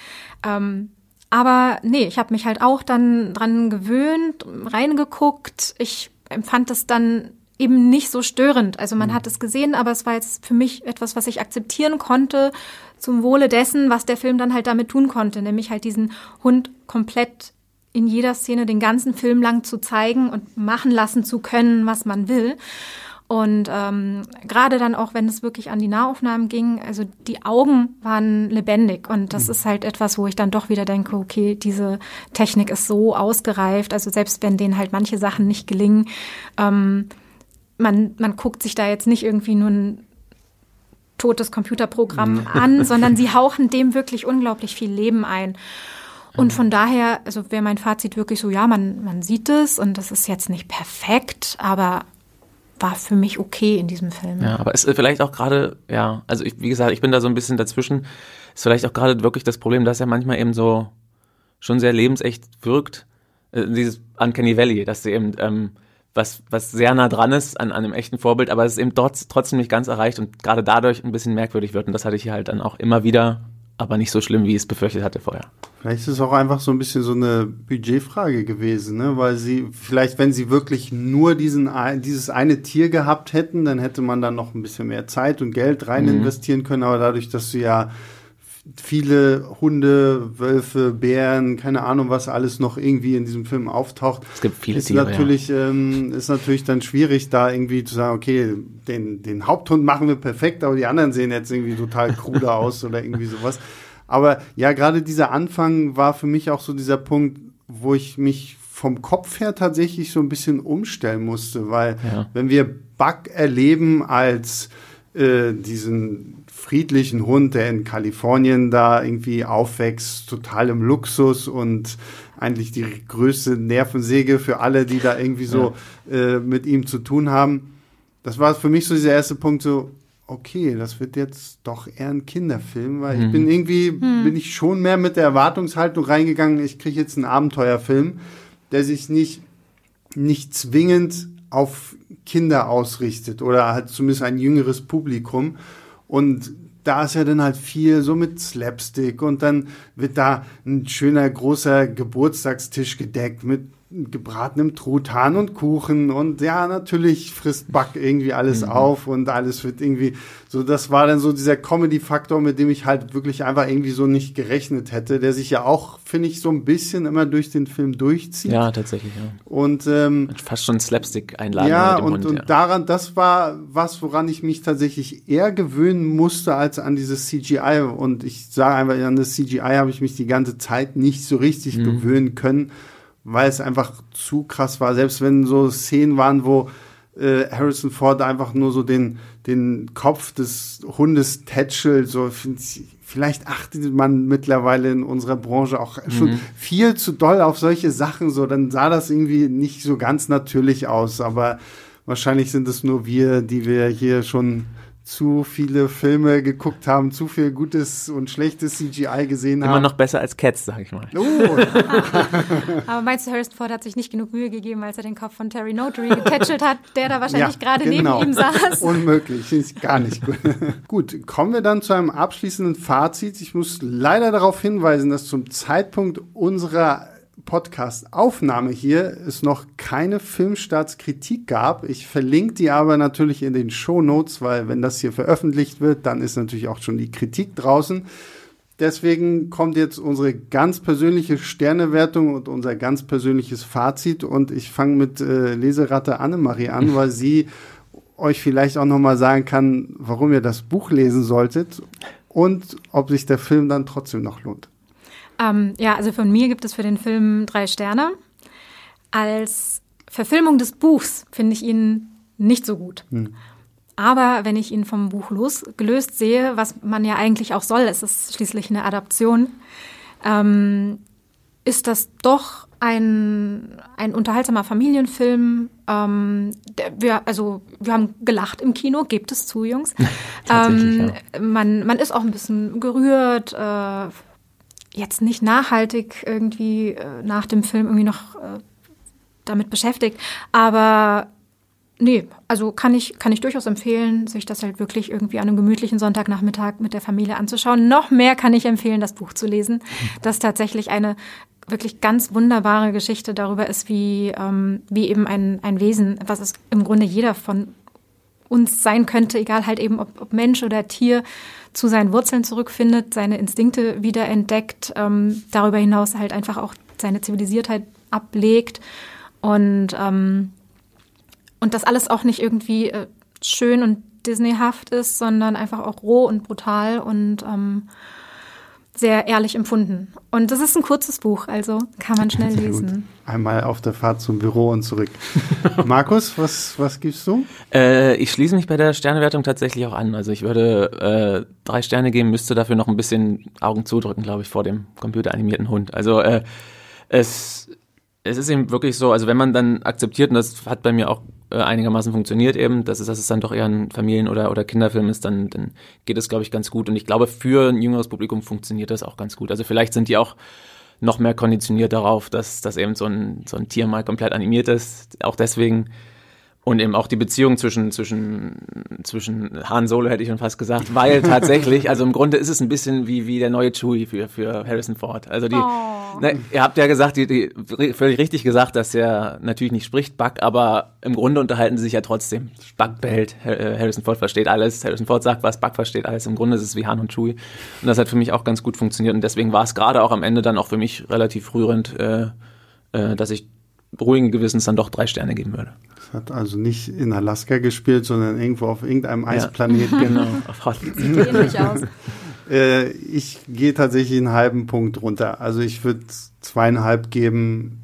Ähm, aber nee, ich habe mich halt auch dann dran gewöhnt, reingeguckt. Ich empfand das dann eben nicht so störend. Also man mhm. hat es gesehen, aber es war jetzt für mich etwas, was ich akzeptieren konnte zum Wohle dessen, was der Film dann halt damit tun konnte, nämlich halt diesen Hund komplett in jeder Szene den ganzen Film lang zu zeigen und machen lassen zu können, was man will. Und ähm, gerade dann auch, wenn es wirklich an die Nahaufnahmen ging, also die Augen waren lebendig. Und das mhm. ist halt etwas, wo ich dann doch wieder denke, okay, diese Technik ist so ausgereift. Also selbst wenn denen halt manche Sachen nicht gelingen, ähm, man, man guckt sich da jetzt nicht irgendwie nur ein totes Computerprogramm mhm. an, sondern sie hauchen dem wirklich unglaublich viel Leben ein. Und von daher, also wäre mein Fazit wirklich so, ja, man, man sieht es und das ist jetzt nicht perfekt, aber war für mich okay in diesem Film. Ja, aber ist vielleicht auch gerade, ja, also ich, wie gesagt, ich bin da so ein bisschen dazwischen. Ist vielleicht auch gerade wirklich das Problem, dass er manchmal eben so schon sehr lebensecht wirkt. Äh, dieses Uncanny Valley, dass sie eben ähm, was, was sehr nah dran ist an, an einem echten Vorbild, aber es ist eben dort trotzdem nicht ganz erreicht und gerade dadurch ein bisschen merkwürdig wird. Und das hatte ich hier halt dann auch immer wieder aber nicht so schlimm, wie ich es befürchtet hatte vorher. Vielleicht ist es auch einfach so ein bisschen so eine Budgetfrage gewesen, ne? weil sie, vielleicht wenn sie wirklich nur diesen, dieses eine Tier gehabt hätten, dann hätte man dann noch ein bisschen mehr Zeit und Geld rein mhm. investieren können, aber dadurch, dass du ja viele Hunde, Wölfe, Bären, keine Ahnung, was alles noch irgendwie in diesem Film auftaucht. Es gibt viele ist Tiere, natürlich, ja. ähm, ist natürlich dann schwierig, da irgendwie zu sagen, okay, den, den Haupthund machen wir perfekt, aber die anderen sehen jetzt irgendwie total krude aus oder irgendwie sowas. Aber ja, gerade dieser Anfang war für mich auch so dieser Punkt, wo ich mich vom Kopf her tatsächlich so ein bisschen umstellen musste, weil ja. wenn wir Buck erleben als äh, diesen friedlichen Hund, der in Kalifornien da irgendwie aufwächst, total im Luxus und eigentlich die größte Nervensäge für alle, die da irgendwie so ja. äh, mit ihm zu tun haben. Das war für mich so dieser erste Punkt, so, okay, das wird jetzt doch eher ein Kinderfilm, weil mhm. ich bin irgendwie, mhm. bin ich schon mehr mit der Erwartungshaltung reingegangen, ich kriege jetzt einen Abenteuerfilm, der sich nicht, nicht zwingend auf Kinder ausrichtet oder halt zumindest ein jüngeres Publikum. Und da ist ja dann halt viel so mit Slapstick und dann wird da ein schöner großer Geburtstagstisch gedeckt mit gebratenem Truthahn und Kuchen und ja, natürlich frisst Buck irgendwie alles mhm. auf und alles wird irgendwie so, das war dann so dieser Comedy-Faktor, mit dem ich halt wirklich einfach irgendwie so nicht gerechnet hätte, der sich ja auch, finde ich, so ein bisschen immer durch den Film durchzieht. Ja, tatsächlich, ja. Und ähm, fast schon Slapstick einladen. Ja, und, Hund, und ja. daran, das war was, woran ich mich tatsächlich eher gewöhnen musste als an dieses CGI. Und ich sage einfach, an das CGI habe ich mich die ganze Zeit nicht so richtig mhm. gewöhnen können weil es einfach zu krass war. Selbst wenn so Szenen waren, wo äh, Harrison Ford einfach nur so den, den Kopf des Hundes tätschelt, so vielleicht achtet man mittlerweile in unserer Branche auch schon mhm. viel zu doll auf solche Sachen, so dann sah das irgendwie nicht so ganz natürlich aus, aber wahrscheinlich sind es nur wir, die wir hier schon zu viele Filme geguckt haben, zu viel gutes und schlechtes CGI gesehen Immer haben. Immer noch besser als Cats, sag ich mal. Oh. Aber meinst du, Harrison Ford hat sich nicht genug Mühe gegeben, als er den Kopf von Terry Notary getätschelt hat, der da wahrscheinlich ja, gerade genau. neben ihm saß? Unmöglich, ist gar nicht gut. gut, kommen wir dann zu einem abschließenden Fazit. Ich muss leider darauf hinweisen, dass zum Zeitpunkt unserer Podcast-Aufnahme hier es noch keine Filmstartskritik gab. Ich verlinke die aber natürlich in den Show Notes, weil wenn das hier veröffentlicht wird, dann ist natürlich auch schon die Kritik draußen. Deswegen kommt jetzt unsere ganz persönliche Sternewertung und unser ganz persönliches Fazit. Und ich fange mit äh, Leseratte Annemarie an, weil sie euch vielleicht auch nochmal sagen kann, warum ihr das Buch lesen solltet und ob sich der Film dann trotzdem noch lohnt. Ähm, ja, also von mir gibt es für den Film drei Sterne. Als Verfilmung des Buchs finde ich ihn nicht so gut. Hm. Aber wenn ich ihn vom Buch losgelöst sehe, was man ja eigentlich auch soll, es ist schließlich eine Adaption, ähm, ist das doch ein, ein unterhaltsamer Familienfilm. Ähm, wir, also wir haben gelacht im Kino, gebt es zu, Jungs. ähm, ja. man, man ist auch ein bisschen gerührt, äh, jetzt nicht nachhaltig irgendwie äh, nach dem Film irgendwie noch äh, damit beschäftigt, aber Nee, also kann ich, kann ich durchaus empfehlen, sich das halt wirklich irgendwie an einem gemütlichen Sonntagnachmittag mit der Familie anzuschauen. Noch mehr kann ich empfehlen, das Buch zu lesen, das tatsächlich eine wirklich ganz wunderbare Geschichte darüber ist, wie, ähm, wie eben ein, ein Wesen, was es im Grunde jeder von uns sein könnte, egal halt eben ob, ob Mensch oder Tier, zu seinen Wurzeln zurückfindet, seine Instinkte wiederentdeckt, ähm, darüber hinaus halt einfach auch seine Zivilisiertheit ablegt und ähm, und das alles auch nicht irgendwie äh, schön und Disneyhaft ist, sondern einfach auch roh und brutal und ähm, sehr ehrlich empfunden. Und das ist ein kurzes Buch, also kann man schnell lesen. Einmal auf der Fahrt zum Büro und zurück. Markus, was, was gibst du? Äh, ich schließe mich bei der Sternewertung tatsächlich auch an. Also ich würde äh, drei Sterne geben, müsste dafür noch ein bisschen Augen zudrücken, glaube ich, vor dem computeranimierten Hund. Also äh, es, es ist eben wirklich so, also wenn man dann akzeptiert, und das hat bei mir auch äh, einigermaßen funktioniert eben, dass es, dass es dann doch eher ein Familien- oder, oder Kinderfilm ist, dann, dann geht es, glaube ich, ganz gut. Und ich glaube, für ein jüngeres Publikum funktioniert das auch ganz gut. Also vielleicht sind die auch noch mehr konditioniert darauf, dass, dass eben so ein, so ein Tier mal komplett animiert ist. Auch deswegen und eben auch die Beziehung zwischen, zwischen, zwischen Han Solo hätte ich schon fast gesagt, weil tatsächlich, also im Grunde ist es ein bisschen wie, wie der neue Chewie für, für Harrison Ford. Also die, oh. ne, ihr habt ja gesagt, die, die, völlig richtig gesagt, dass er natürlich nicht spricht, Buck, aber im Grunde unterhalten sie sich ja trotzdem. Buck behält, äh, Harrison Ford versteht alles, Harrison Ford sagt was, Buck versteht alles. Im Grunde ist es wie Han und Chewie. Und das hat für mich auch ganz gut funktioniert und deswegen war es gerade auch am Ende dann auch für mich relativ rührend, äh, äh, dass ich ruhigen Gewissens dann doch drei Sterne geben würde. Es hat also nicht in Alaska gespielt, sondern irgendwo auf irgendeinem Eisplaneten. Ja. Genau. Sieht ähnlich aus. Äh, ich gehe tatsächlich einen halben Punkt runter. Also ich würde zweieinhalb geben.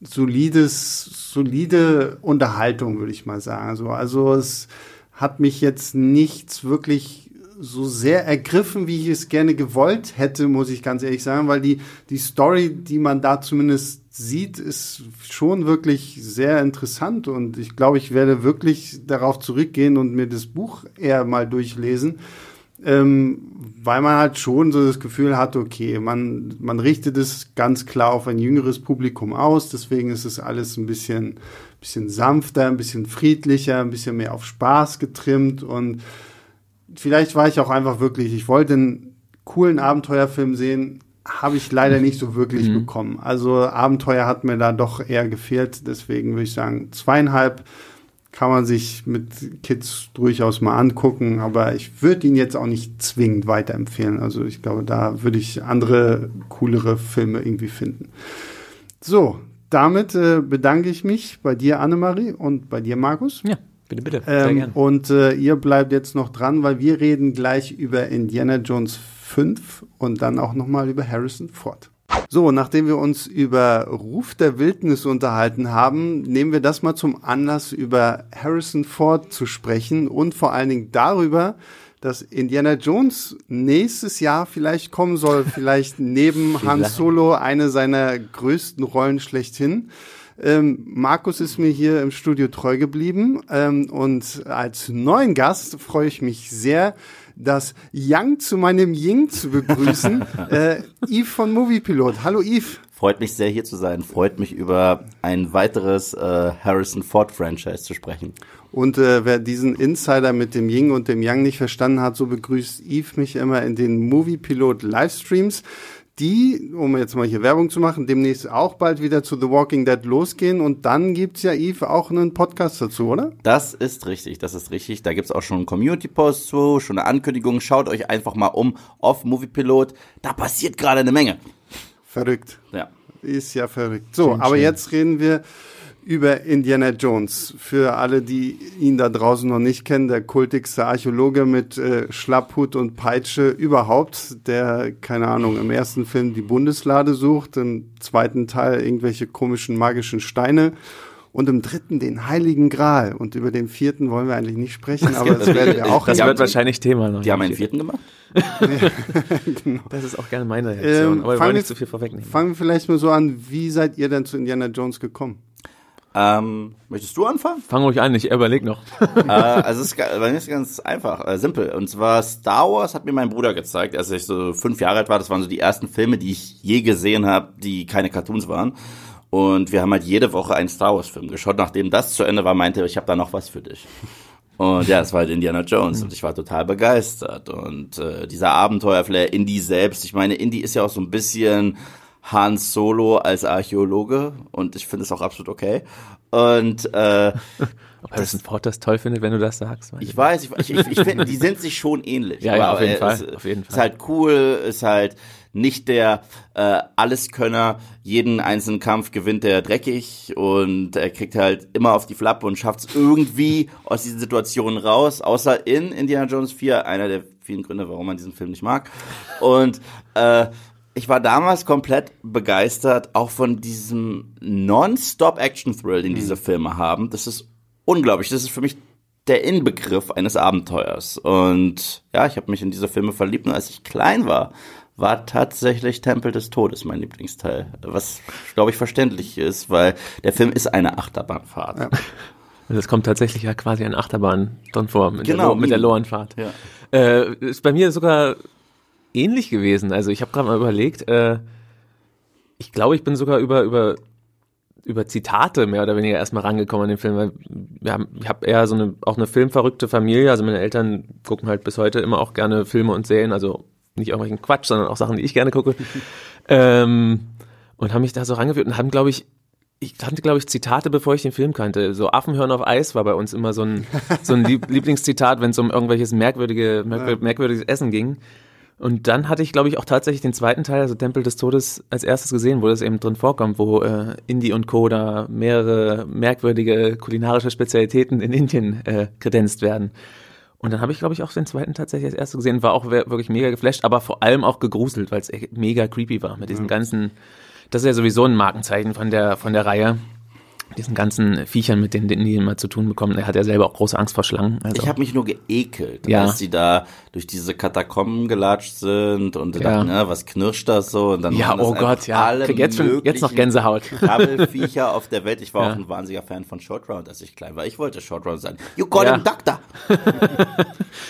Solides, solide Unterhaltung, würde ich mal sagen. Also, also es hat mich jetzt nichts wirklich so sehr ergriffen, wie ich es gerne gewollt hätte, muss ich ganz ehrlich sagen, weil die, die Story, die man da zumindest sieht, ist schon wirklich sehr interessant und ich glaube, ich werde wirklich darauf zurückgehen und mir das Buch eher mal durchlesen, ähm, weil man halt schon so das Gefühl hat, okay, man, man richtet es ganz klar auf ein jüngeres Publikum aus, deswegen ist es alles ein bisschen, bisschen sanfter, ein bisschen friedlicher, ein bisschen mehr auf Spaß getrimmt und vielleicht war ich auch einfach wirklich, ich wollte einen coolen Abenteuerfilm sehen, habe ich leider nicht so wirklich mhm. bekommen. Also Abenteuer hat mir da doch eher gefehlt. Deswegen würde ich sagen, zweieinhalb kann man sich mit Kids durchaus mal angucken, aber ich würde ihn jetzt auch nicht zwingend weiterempfehlen. Also ich glaube, da würde ich andere, coolere Filme irgendwie finden. So, damit äh, bedanke ich mich bei dir, Annemarie, und bei dir, Markus. Ja. Bitte, bitte. Ähm, Und äh, ihr bleibt jetzt noch dran, weil wir reden gleich über Indiana Jones 5 und dann auch nochmal über Harrison Ford. So, nachdem wir uns über Ruf der Wildnis unterhalten haben, nehmen wir das mal zum Anlass, über Harrison Ford zu sprechen und vor allen Dingen darüber, dass Indiana Jones nächstes Jahr vielleicht kommen soll, vielleicht neben Han Solo eine seiner größten Rollen schlechthin. Ähm, Markus ist mir hier im Studio treu geblieben ähm, und als neuen Gast freue ich mich sehr, das Yang zu meinem Ying zu begrüßen. äh, Yves von Moviepilot. Hallo Yves. Freut mich sehr hier zu sein. Freut mich über ein weiteres äh, Harrison Ford Franchise zu sprechen. Und äh, wer diesen Insider mit dem Ying und dem Yang nicht verstanden hat, so begrüßt Yves mich immer in den Moviepilot Livestreams die, um jetzt mal hier Werbung zu machen, demnächst auch bald wieder zu The Walking Dead losgehen. Und dann gibt's ja, Eve, auch einen Podcast dazu, oder? Das ist richtig, das ist richtig. Da gibt's auch schon einen Community-Post zu, schon eine Ankündigung. Schaut euch einfach mal um auf Movie Pilot. Da passiert gerade eine Menge. Verrückt. Ja. Ist ja verrückt. So, schön, aber schön. jetzt reden wir über Indiana Jones. Für alle, die ihn da draußen noch nicht kennen, der kultigste Archäologe mit äh, Schlapphut und Peitsche überhaupt, der, keine Ahnung, im ersten Film die Bundeslade sucht, im zweiten Teil irgendwelche komischen magischen Steine und im dritten den Heiligen Gral. Und über den vierten wollen wir eigentlich nicht sprechen, aber das werden wir auch. Das wird wahrscheinlich Thema noch. Die haben einen vierten gemacht? genau. Das ist auch gerne meine Reaktion, ähm, aber wir wollen nicht zu viel vorwegnehmen. Fangen wir vielleicht mal so an, wie seid ihr denn zu Indiana Jones gekommen? Ähm, möchtest du anfangen? Fang ruhig an, ich überlege noch. äh, also es ist, bei mir ist ganz einfach, äh, simpel. Und zwar Star Wars hat mir mein Bruder gezeigt, als ich so fünf Jahre alt war. Das waren so die ersten Filme, die ich je gesehen habe, die keine Cartoons waren. Und wir haben halt jede Woche einen Star Wars Film geschaut. Nachdem das zu Ende war, meinte er, ich habe da noch was für dich. Und ja, es war halt Indiana Jones und ich war total begeistert. Und äh, dieser Abenteuerflair, Indy selbst, ich meine, Indy ist ja auch so ein bisschen Han Solo als Archäologe und ich finde es auch absolut okay. Und äh, Ob Harrison Ford das toll findet, wenn du das sagst. weiß ich weiß, ich, ich, ich finde, die sind sich schon ähnlich. Ja, ja, auf jeden Fall, Es, auf jeden Ist Fall. halt cool, ist halt nicht der äh, Alleskönner, jeden einzelnen Kampf gewinnt er dreckig und er kriegt halt immer auf die Flappe und schafft es irgendwie aus diesen Situationen raus, außer in Indiana Jones 4, einer der vielen Gründe, warum man diesen Film nicht mag. Und äh, ich war damals komplett begeistert, auch von diesem Non-Stop-Action-Thrill, den diese Filme haben. Das ist unglaublich. Das ist für mich der Inbegriff eines Abenteuers. Und ja, ich habe mich in diese Filme verliebt. Und als ich klein war, war tatsächlich Tempel des Todes mein Lieblingsteil. Was, glaube ich, verständlich ist, weil der Film ist eine Achterbahnfahrt. Ja. Und es kommt tatsächlich ja quasi eine Achterbahn drin vor, mit, Genau, der, Lo- mit der ihm. Lorenfahrt. Ja. Äh, ist bei mir sogar ähnlich gewesen. Also ich habe gerade mal überlegt, äh, ich glaube, ich bin sogar über, über, über Zitate mehr oder weniger erstmal rangekommen an den Film. Weil wir haben, ich habe eher so eine, auch eine filmverrückte Familie. Also meine Eltern gucken halt bis heute immer auch gerne Filme und Serien. Also nicht irgendwelchen Quatsch, sondern auch Sachen, die ich gerne gucke. ähm, und haben mich da so rangeführt und haben, glaube ich, ich kannte, glaube ich, Zitate, bevor ich den Film kannte. So Affenhören auf Eis war bei uns immer so ein, so ein Lieb Lieblingszitat, wenn es um irgendwelches merkwürdige, merkwür merkwürdiges Essen ging. Und dann hatte ich, glaube ich, auch tatsächlich den zweiten Teil, also Tempel des Todes, als erstes gesehen, wo das eben drin vorkommt, wo äh, Indie und Co. da mehrere merkwürdige kulinarische Spezialitäten in Indien äh, kredenzt werden. Und dann habe ich, glaube ich, auch den zweiten tatsächlich als erstes gesehen, war auch wirklich mega geflasht, aber vor allem auch gegruselt, weil es echt mega creepy war mit diesen ganzen, das ist ja sowieso ein Markenzeichen von der, von der Reihe. Diesen ganzen Viechern, mit denen die immer zu tun bekommen. Er hat ja selber auch große Angst vor Schlangen. Also. Ich habe mich nur geekelt, Ja. als sie da durch diese Katakomben gelatscht sind und Ja. dachten, ne, was knirscht das so? Und dann Ja, oh Gott, ja. Alle Krieg jetzt schon- jetzt noch Gänsehaut. Krabbelfiecher auf der Welt. Ich war Ja. auch ein wahnsinniger Fan von Short Round, als ich klein war. Ich wollte Short Round sein. You got Ja. him, Doctor!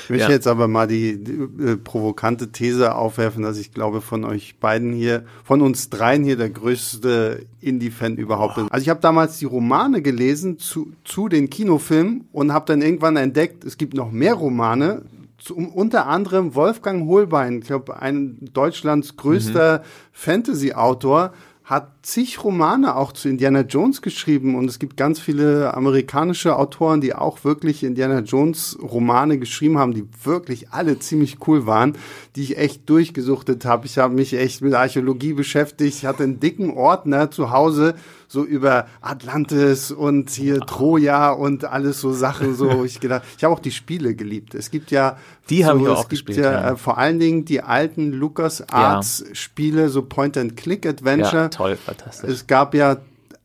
Ich möchte Ja. jetzt aber mal die, die äh, provokante These aufwerfen, dass ich glaube, von euch beiden hier, von uns dreien hier der größte Indie-Fan überhaupt bin. Also ich habe damals die Romane gelesen zu, zu den Kinofilmen und habe dann irgendwann entdeckt, es gibt noch mehr Romane, zu, unter anderem Wolfgang Holbein, ich glaube, ein Deutschlands größter Fantasy-Autor, hat zig Romane auch zu Indiana Jones geschrieben und es gibt ganz viele amerikanische Autoren, die auch wirklich Indiana Jones Romane geschrieben haben, die wirklich alle ziemlich cool waren, die ich echt durchgesuchtet habe. Ich habe mich echt mit Archäologie beschäftigt. Ich hatte einen dicken Ordner zu Hause, so über Atlantis und hier Troja und alles so Sachen. So, ich gedacht, ich habe auch die Spiele geliebt. Es gibt ja, Die so, habe ich es auch gibt gespielt, Ja, ja. äh, vor allen Dingen die alten Lucas Arts Spiele, so Point-and-Click-Adventure. ja, toll, fantastisch. Es gab ja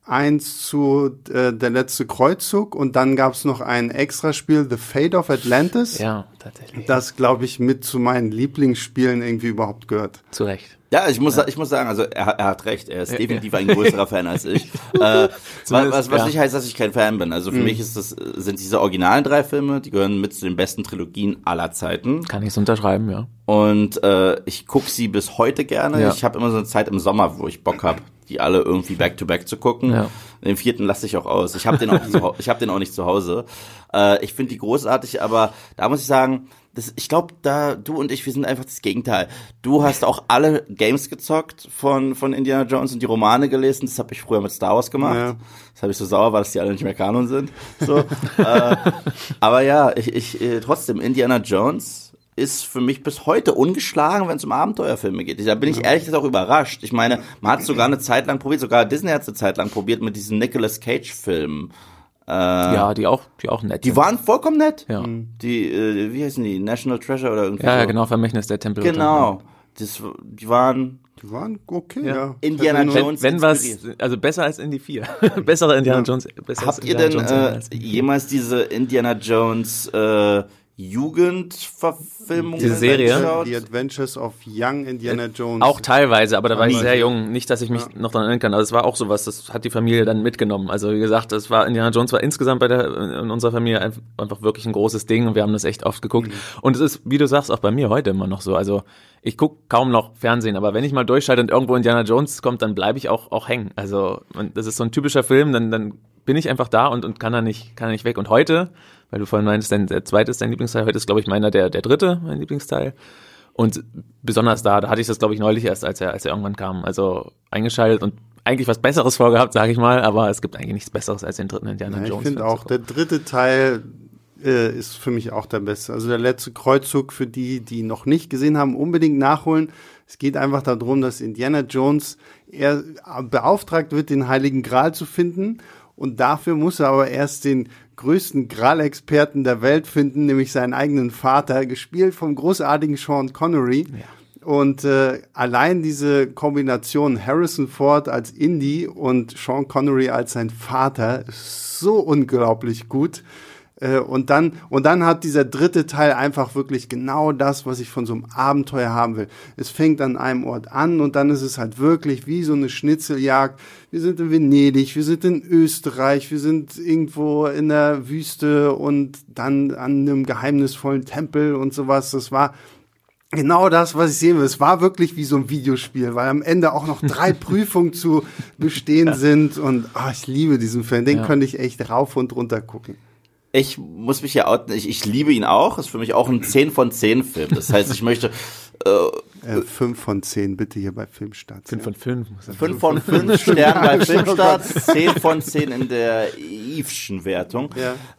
eins zu äh, der letzte Kreuzzug und dann gab es noch ein Extraspiel, The Fate of Atlantis. Ja, tatsächlich. Das, glaube ich, mit zu meinen Lieblingsspielen irgendwie überhaupt gehört. Zu Recht. Ja, ich muss, ich muss sagen, also er, hat- er hat recht. Er ist definitiv ein größerer Fan als ich. Äh, was was, ja. nicht heißt, dass ich kein Fan bin. Also für mich ist das, sind diese originalen drei Filme, die gehören mit zu den besten Trilogien aller Zeiten. Kann ich es unterschreiben, ja. Und äh, ich gucke sie bis heute gerne. Ja. Ich habe immer so eine Zeit im Sommer, wo ich Bock habe, die alle irgendwie back-to-back zu gucken. Ja. Den vierten lasse ich auch aus. Ich habe den, auch zu Hau- ich hab den auch nicht zu Hause. Äh, ich finde die großartig, aber da muss ich sagen, das, ich glaube, da du und ich, wir sind einfach das Gegenteil. Du hast auch alle Games gezockt von, von Indiana Jones und die Romane gelesen. Das habe ich früher mit Star Wars gemacht. Ja. Das habe ich so sauer, weil dass die alle nicht mehr Kanon sind. So. äh, aber ja, ich, ich äh, trotzdem, Indiana Jones ist für mich bis heute ungeschlagen, wenn es um Abenteuerfilme geht. Da bin ich ehrlich gesagt auch überrascht. Ich meine, man hat sogar eine Zeit lang probiert, sogar Disney hat es eine Zeit lang probiert mit diesen Nicolas Cage-Filmen. Ja, die auch, die auch nett. Die waren vollkommen nett. Ja. Die, äh, wie heißen die? National Treasure oder irgendwie ja, so. ja, genau, Vermächtnis der Tempel. Genau. Das, die waren Die waren okay, ja. Indiana Hätte nur- Jones. Wenn was, also besser als Indie 4. Bessere Indiana Jones. Besser als Habt ihr Indiana denn Jones äh, als Indie 4. jemals diese Indiana Jones äh, Jugendverfilmung Diese Serie? The Adventures of Young Indiana Jones. Auch teilweise, aber da war ich sehr jung. Nicht, dass ich mich noch daran erinnern kann. Also es war auch sowas, das hat die Familie dann mitgenommen. Also wie gesagt, das war Indiana Jones war insgesamt bei der in unserer Familie ein- einfach wirklich ein großes Ding und wir haben das echt oft geguckt. Mhm. Und es ist, wie du sagst, auch bei mir heute immer noch so. Also ich gucke kaum noch Fernsehen, aber wenn ich mal durchschalte und irgendwo Indiana Jones kommt, dann bleibe ich auch auch hängen. Also und das ist so ein typischer Film, dann dann bin ich einfach da und, und kann da nicht kann da nicht weg. Und heute, weil du vorhin meinst, dein, der zweite ist dein Lieblingsteil, heute ist glaube ich meiner der der dritte mein Lieblingsteil. Und besonders da, da hatte ich das, glaube ich, neulich erst, als er, als er irgendwann kam. Also eingeschaltet und eigentlich was Besseres vorgehabt, sage ich mal, aber es gibt eigentlich nichts Besseres als den dritten Indiana Ja, ich Jones. finde Film auch, der dritte Teil äh, ist für mich auch der beste. Also der letzte Kreuzzug für die, die noch nicht gesehen haben, unbedingt nachholen. Es geht einfach darum, dass Indiana Jones er beauftragt wird, den Heiligen Gral zu finden. Und dafür muss er aber erst den größten Gral-Experten der Welt finden, nämlich seinen eigenen Vater, gespielt vom großartigen Sean Connery. Und äh, allein diese Kombination Harrison Ford als Indy und Sean Connery als sein Vater ist so unglaublich gut. Äh, und dann und dann hat dieser dritte Teil einfach wirklich genau das, was ich von so einem Abenteuer haben will. Es fängt an einem Ort an und dann ist es halt wirklich wie so eine Schnitzeljagd. Wir sind in Venedig, wir sind in Österreich, wir sind irgendwo in der Wüste und dann an einem geheimnisvollen Tempel und sowas. Das war Genau das, was ich sehen will. Es war wirklich wie so ein Videospiel, weil am Ende auch noch drei Prüfungen zu bestehen sind und ah, ich liebe diesen Film. Den Ja. könnte ich echt rauf und runter gucken. Ich muss mich ja outen, ich, ich liebe ihn auch. Ist für mich auch ein 10 von 10 Film. Das heißt, ich möchte Äh, fünf von zehn bitte hier bei Filmstarts. Fünf von fünf. muss er 5 von 5 Sternen bei Filmstarts, 10 von 10 in der Eve'schen Wertung.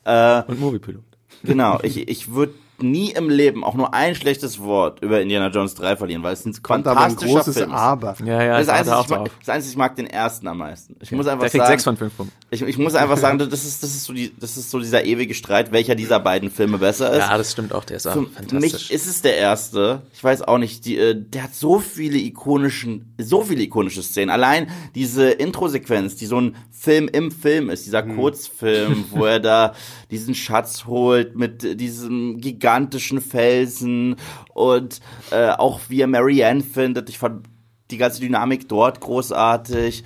Ja. Äh, Und Moviepilot. genau, ich, ich würde nie im Leben auch nur ein schlechtes Wort über Indiana Jones 3 verlieren, weil es ein Kommt ein großes Film ist. Aber. Ja, ja, Das Einzige, auch ich mag, das Einzige, ich mag den ersten am meisten. Ich muss einfach Der kriegt sagen, sechs von fünf Punkten. ich, ich muss einfach sagen, das ist, das ist so die, das ist so dieser ewige Streit, welcher dieser beiden Filme besser ist. Ja, das stimmt auch, der ist auch Für fantastisch. mich ist es der erste. Ich weiß auch nicht, die, äh, der hat so viele ikonischen, so viele ikonische Szenen. Allein diese Intro-Sequenz, die so ein Film im Film ist, dieser Kurzfilm, wo er da diesen Schatz holt mit diesem gigantischen Felsen und äh, auch wie er Marianne findet. Ich fand die ganze Dynamik dort großartig.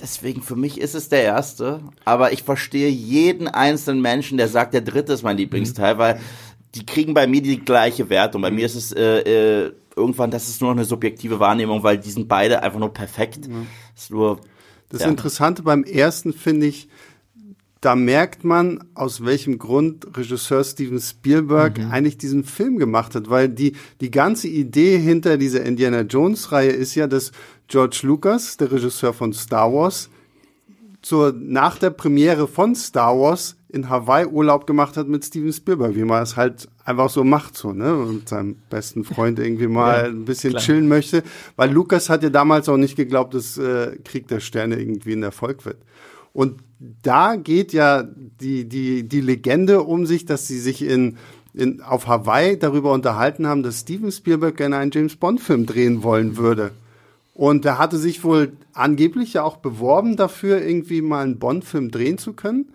Deswegen für mich ist es der erste, aber ich verstehe jeden einzelnen Menschen, der sagt, der dritte ist mein Lieblingsteil, weil die kriegen bei mir die gleiche Wertung. Bei mir ist es äh, äh, irgendwann, das ist nur noch eine subjektive Wahrnehmung, weil die sind beide einfach nur perfekt. Ist nur Das Ja. Interessante beim ersten finde ich, da merkt man, aus welchem Grund Regisseur Steven Spielberg eigentlich diesen Film gemacht hat, weil die, die ganze Idee hinter dieser Indiana Jones Reihe ist ja, dass George Lucas, der Regisseur von Star Wars, zur, nach der Premiere von Star Wars in Hawaii Urlaub gemacht hat mit Steven Spielberg, wie man es halt einfach so macht, so, ne, mit seinem besten Freund irgendwie mal ein bisschen klar. chillen möchte, weil Lukas hat ja damals auch nicht geglaubt, dass äh, Krieg der Sterne irgendwie ein Erfolg wird. Und da geht ja die, die, die Legende um sich, dass sie sich in, in, auf Hawaii darüber unterhalten haben, dass Steven Spielberg gerne einen James Bond Film drehen wollen würde. Und er hatte sich wohl angeblich ja auch beworben dafür, irgendwie mal einen Bond-Film drehen zu können,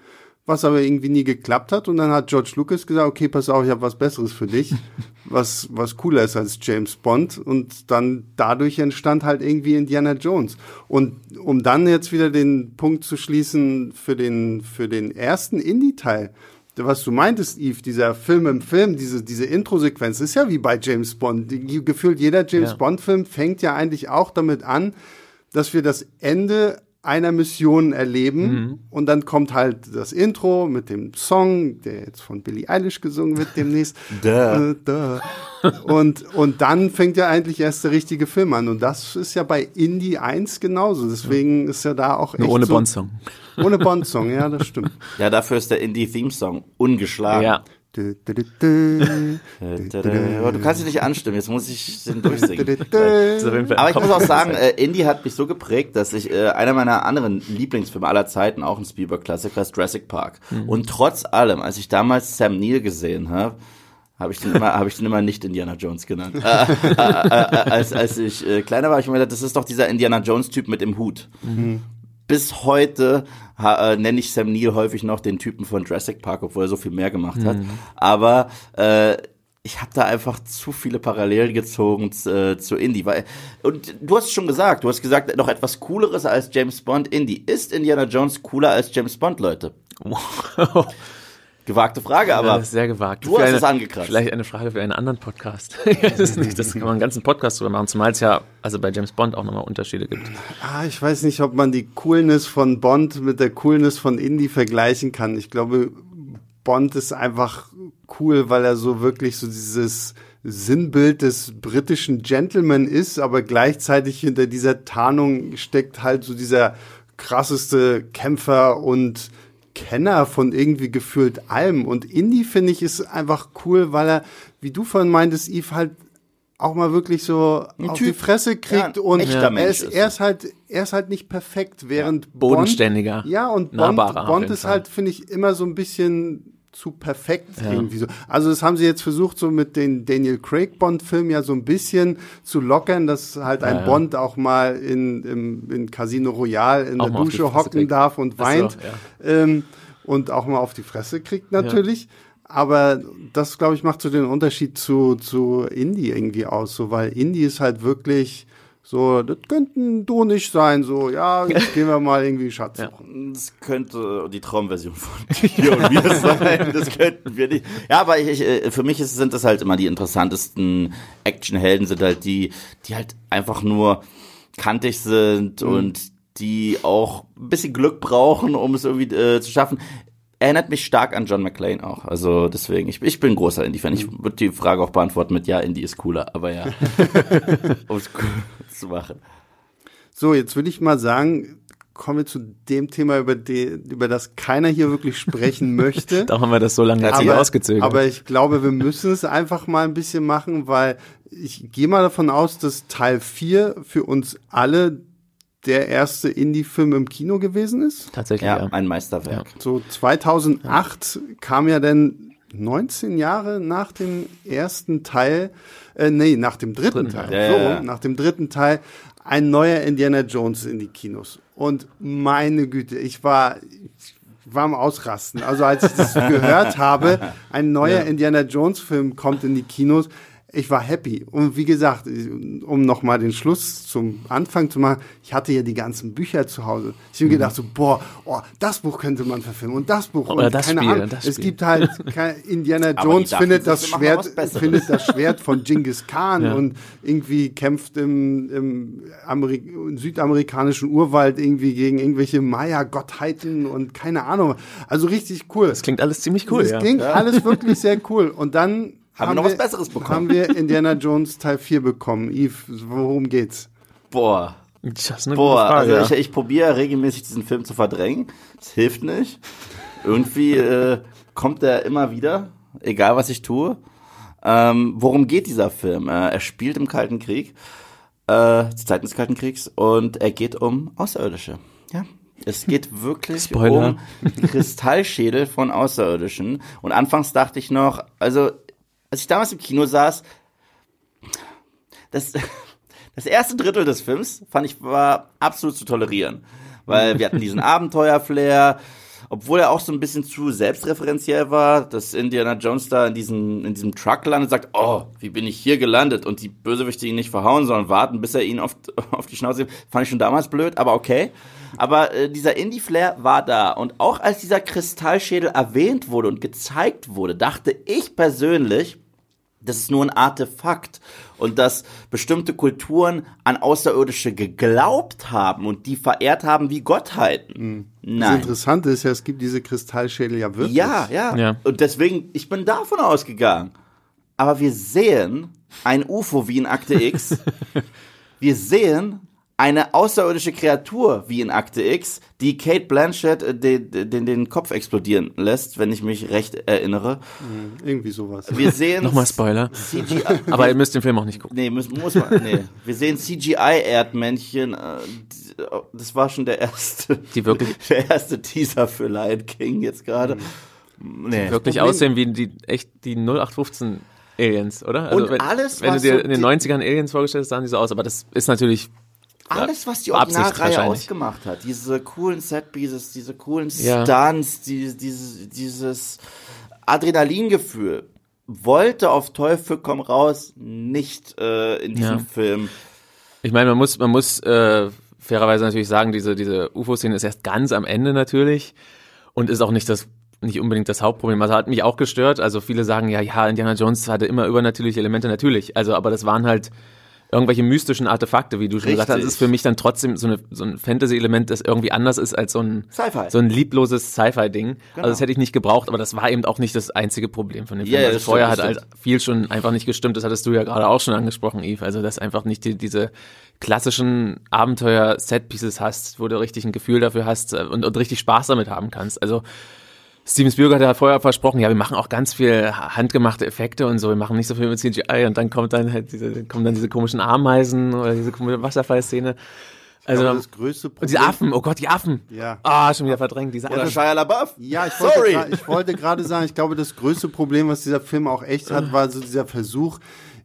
was aber irgendwie nie geklappt hat. Und dann hat George Lucas gesagt, okay, pass auf, ich habe was Besseres für dich, was, was cooler ist als James Bond. Und dann dadurch entstand halt irgendwie Indiana Jones. Und um dann jetzt wieder den Punkt zu schließen für den, für den ersten Indie-Teil, was du meintest, Yves, dieser Film im Film, diese, diese Intro-Sequenz, ist ja wie bei James Bond. Gefühlt jeder James Ja. Bond-Film fängt ja eigentlich auch damit an, dass wir das Ende einer Mission erleben und dann kommt halt das Intro mit dem Song, der jetzt von Billie Eilish gesungen wird demnächst. Duh. Äh, duh. Und, und dann fängt ja eigentlich erst der richtige Film an. Und das ist ja bei Indie 1 genauso. Deswegen ist ja da auch Nur echt ohne so, Bond-Song. Ohne Bond-Song, ja, das stimmt. ja, dafür ist der Indie-Theme-Song ungeschlagen. Ja. Dü. Aber du kannst dich nicht anstimmen, jetzt muss ich den durchsingen. Aber ich muss auch sagen, äh, Indie hat mich so geprägt, dass ich äh, einer meiner anderen Lieblingsfilme aller Zeiten, auch ein Spielberg-Klassiker, ist Jurassic Park. Und trotz allem, als ich damals Sam Neill gesehen habe, habe ich den immer, habe ich den immer nicht Indiana Jones genannt. Äh, äh, äh, äh, als, als ich äh, kleiner war, hab ich mir gedacht, das ist doch dieser Indiana Jones Typ mit dem Hut. Bis heute äh, nenne ich Sam Neill häufig noch den Typen von Jurassic Park, obwohl er so viel mehr gemacht hat. Aber äh, ich habe da einfach zu viele Parallelen gezogen äh, zu Indie. Weil, und du hast schon gesagt, du hast gesagt, noch etwas Cooleres als James Bond Indie. Ist Indiana Jones cooler als James Bond, Leute? Gewagte Frage, aber das ist sehr gewagt. du Für hast eine, es angekratzt. Vielleicht eine Frage für einen anderen Podcast. es nicht. Das kann man einen ganzen Podcast drüber machen, zumal es ja also bei James Bond auch nochmal Unterschiede gibt. Ah, ich weiß nicht, ob man die Coolness von Bond mit der Coolness von Indie vergleichen kann. Ich glaube, Bond ist einfach cool, weil er so wirklich so dieses Sinnbild des britischen Gentleman ist, aber gleichzeitig hinter dieser Tarnung steckt halt so dieser krasseste Kämpfer und Kenner von irgendwie gefühlt allem. Und Indie finde ich ist einfach cool, weil er, wie du vorhin meintest, Eve halt auch mal wirklich so auf Typ. die Fresse kriegt Ja, ein und echter er, ist, ist er ist halt er ist halt nicht perfekt, während Bodenständiger, Bond, ja und Bond, Bond ist halt finde ich immer so ein bisschen zu perfekt irgendwie so. Also das haben sie jetzt versucht so mit den Daniel Craig Bond Filmen ja so ein bisschen zu lockern, dass halt ein Ja, ja. Bond auch mal in im in Casino Royale in Auch der Dusche hocken darf und so, weint ja. ähm, und auch mal auf die Fresse kriegt natürlich. Aber das, glaube ich, macht so den Unterschied zu, zu Indie irgendwie aus, so, weil Indie ist halt wirklich so, das könnten du nicht sein, so, ja, jetzt gehen wir mal irgendwie Schatz Ja. suchen. Das könnte die Traumversion von dir und mir sein. Das könnten wir nicht. Ja, aber ich, ich, äh, für mich ist, sind das halt immer die interessantesten Actionhelden, sind halt die, die halt einfach nur kantig sind und die auch ein bisschen Glück brauchen, um es irgendwie äh, zu schaffen. Erinnert mich stark an John McClane auch. Also deswegen, ich, ich bin ein großer Indie-Fan. Ich würde die Frage auch beantworten mit Ja, Indie ist cooler, aber ja. zu machen. So, jetzt will ich mal sagen, kommen wir zu dem Thema, über, die, über das keiner hier wirklich sprechen möchte. Da haben wir das so lange hier ausgezögert. aber ich glaube, wir müssen es einfach mal ein bisschen machen, weil ich gehe mal davon aus, dass Teil 4 für uns alle der erste Indie-Film im Kino gewesen ist. Tatsächlich, Ja, ja. ein Meisterwerk. So 2008 kam ja dann 19 Jahre nach dem ersten Teil, äh, nee, nach dem dritten, Dritten Teil, Teil. so, Ja, ja, ja. nach dem dritten Teil ein neuer Indiana Jones in die Kinos. Und meine Güte, ich war, ich war am Ausrasten. Also als ich das gehört habe, ein neuer Indiana Jones Film kommt in die Kinos, ich war happy. Und wie gesagt, um nochmal den Schluss zum Anfang zu machen, ich hatte ja die ganzen Bücher zu Hause. Ich habe mir gedacht so, boah, oh, das Buch könnte man verfilmen und das Buch Oder und das keine Spiel, Ahnung. das es Spiel. gibt halt kein, Indiana Jones findet das Schwert, findet das Schwert von Genghis Khan Ja. und irgendwie kämpft im, im, Amerik im südamerikanischen Urwald irgendwie gegen irgendwelche Maya-Gottheiten und keine Ahnung. Also richtig cool. Das klingt alles ziemlich cool, Das ja. klingt alles wirklich sehr cool. Und dann Haben wir noch was Besseres bekommen. Haben wir Indiana Jones Teil 4 bekommen. Yves, worum geht's? Boah. Das ist eine Boah, gute Frage, also ich, ich probiere regelmäßig diesen Film zu verdrängen. Es hilft nicht. Irgendwie äh, kommt er immer wieder, egal was ich tue. Ähm, worum geht dieser Film? Äh, er spielt im Kalten Krieg, äh, zu Zeiten des Kalten Kriegs, und er geht um Außerirdische. Ja. Es geht wirklich Spoiler. um Kristallschädel von Außerirdischen. Und anfangs dachte ich noch, also als ich damals im Kino saß, das, das erste Drittel des Films fand ich war absolut zu tolerieren, weil wir hatten diesen Abenteuerflair, obwohl er auch so ein bisschen zu selbstreferenziell war, dass Indiana Jones da in diesem in diesem Truck landet und sagt, oh, wie bin ich hier gelandet? Und die Bösewichte ihn nicht verhauen, sondern warten, bis er ihn auf, auf die Schnauze gibt, fand ich schon damals blöd, aber okay. Aber äh, dieser Indie-Flair war da. Und auch als dieser Kristallschädel erwähnt wurde und gezeigt wurde, dachte ich persönlich, das ist nur ein Artefakt und dass bestimmte Kulturen an Außerirdische geglaubt haben und die verehrt haben wie Gottheiten. Das Nein. Interessante ist ja, es gibt diese Kristallschädel ja wirklich. Ja, ja, Ja. Und deswegen, ich bin davon ausgegangen. Aber wir sehen ein UFO wie in Akte X. wir sehen eine außerirdische Kreatur wie in Akte X, die Kate Blanchett äh, den, den, den Kopf explodieren lässt, wenn ich mich recht erinnere. Irgendwie sowas. Wir sehen Nochmal Spoiler. CGI. Aber ihr müsst den Film auch nicht gucken. Nee, muss, muss man, nee. Wir sehen CGI-Erdmännchen. äh, die- Das war schon der erste, Die wirklich- der erste Teaser für Lion King jetzt gerade. Nee. Wirklich Problem- aussehen wie die echt die 0815 Aliens, oder? Also Und wenn, alles, wenn du was dir so in den die- 90ern Aliens vorgestellt hast, sahen die so aus, aber das ist natürlich alles, was die Originalreihe ausgemacht hat. Diese coolen Setpieces, diese coolen Ja. Stunts, die, dieses, dieses Adrenalingefühl wollte auf Teufel komm raus nicht äh, in diesem Ja. Film. Ich meine, man muss, man muss äh, fairerweise natürlich sagen, diese, diese UFO-Szene ist erst ganz am Ende natürlich und ist auch nicht das nicht unbedingt das Hauptproblem. Also hat mich auch gestört. Also viele sagen ja, ja, Indiana Jones hatte immer übernatürliche Elemente, natürlich. Also, aber das waren halt irgendwelche mystischen Artefakte, wie du schon gesagt hast. Richtig. ist für mich dann trotzdem so, eine, so ein Fantasy-Element, das irgendwie anders ist als so ein, so ein liebloses Sci-Fi-Ding. Genau. Also das hätte ich nicht gebraucht, aber das war eben auch nicht das einzige Problem von dem Film. ja, also das vorher stimmt, hat halt viel schon einfach nicht gestimmt. Das hattest du ja gerade auch schon angesprochen, Eve. Also dass einfach nicht die, diese klassischen Abenteuer-Set-Pieces hast, wo du richtig ein Gefühl dafür hast äh, und, und richtig Spaß damit haben kannst. Also Steven Spielberg hat ja vorher versprochen, ja, wir machen auch ganz viel handgemachte Effekte und so, wir machen nicht so viel mit CGI und dann kommt dann halt diese, kommen dann diese komischen Ameisen oder diese komische Wasserfallszene. Also, Aber das größte und Problem. diese Affen, oh Gott, die Affen. Ja. Ah, schon wieder verdrängt, diese Oder Affen. Shia LaBeouf? Ja, ich wollte, Sorry. gra- ich wollte gerade sagen, ich glaube, das größte Problem, was dieser Film auch echt hat, war so dieser Versuch,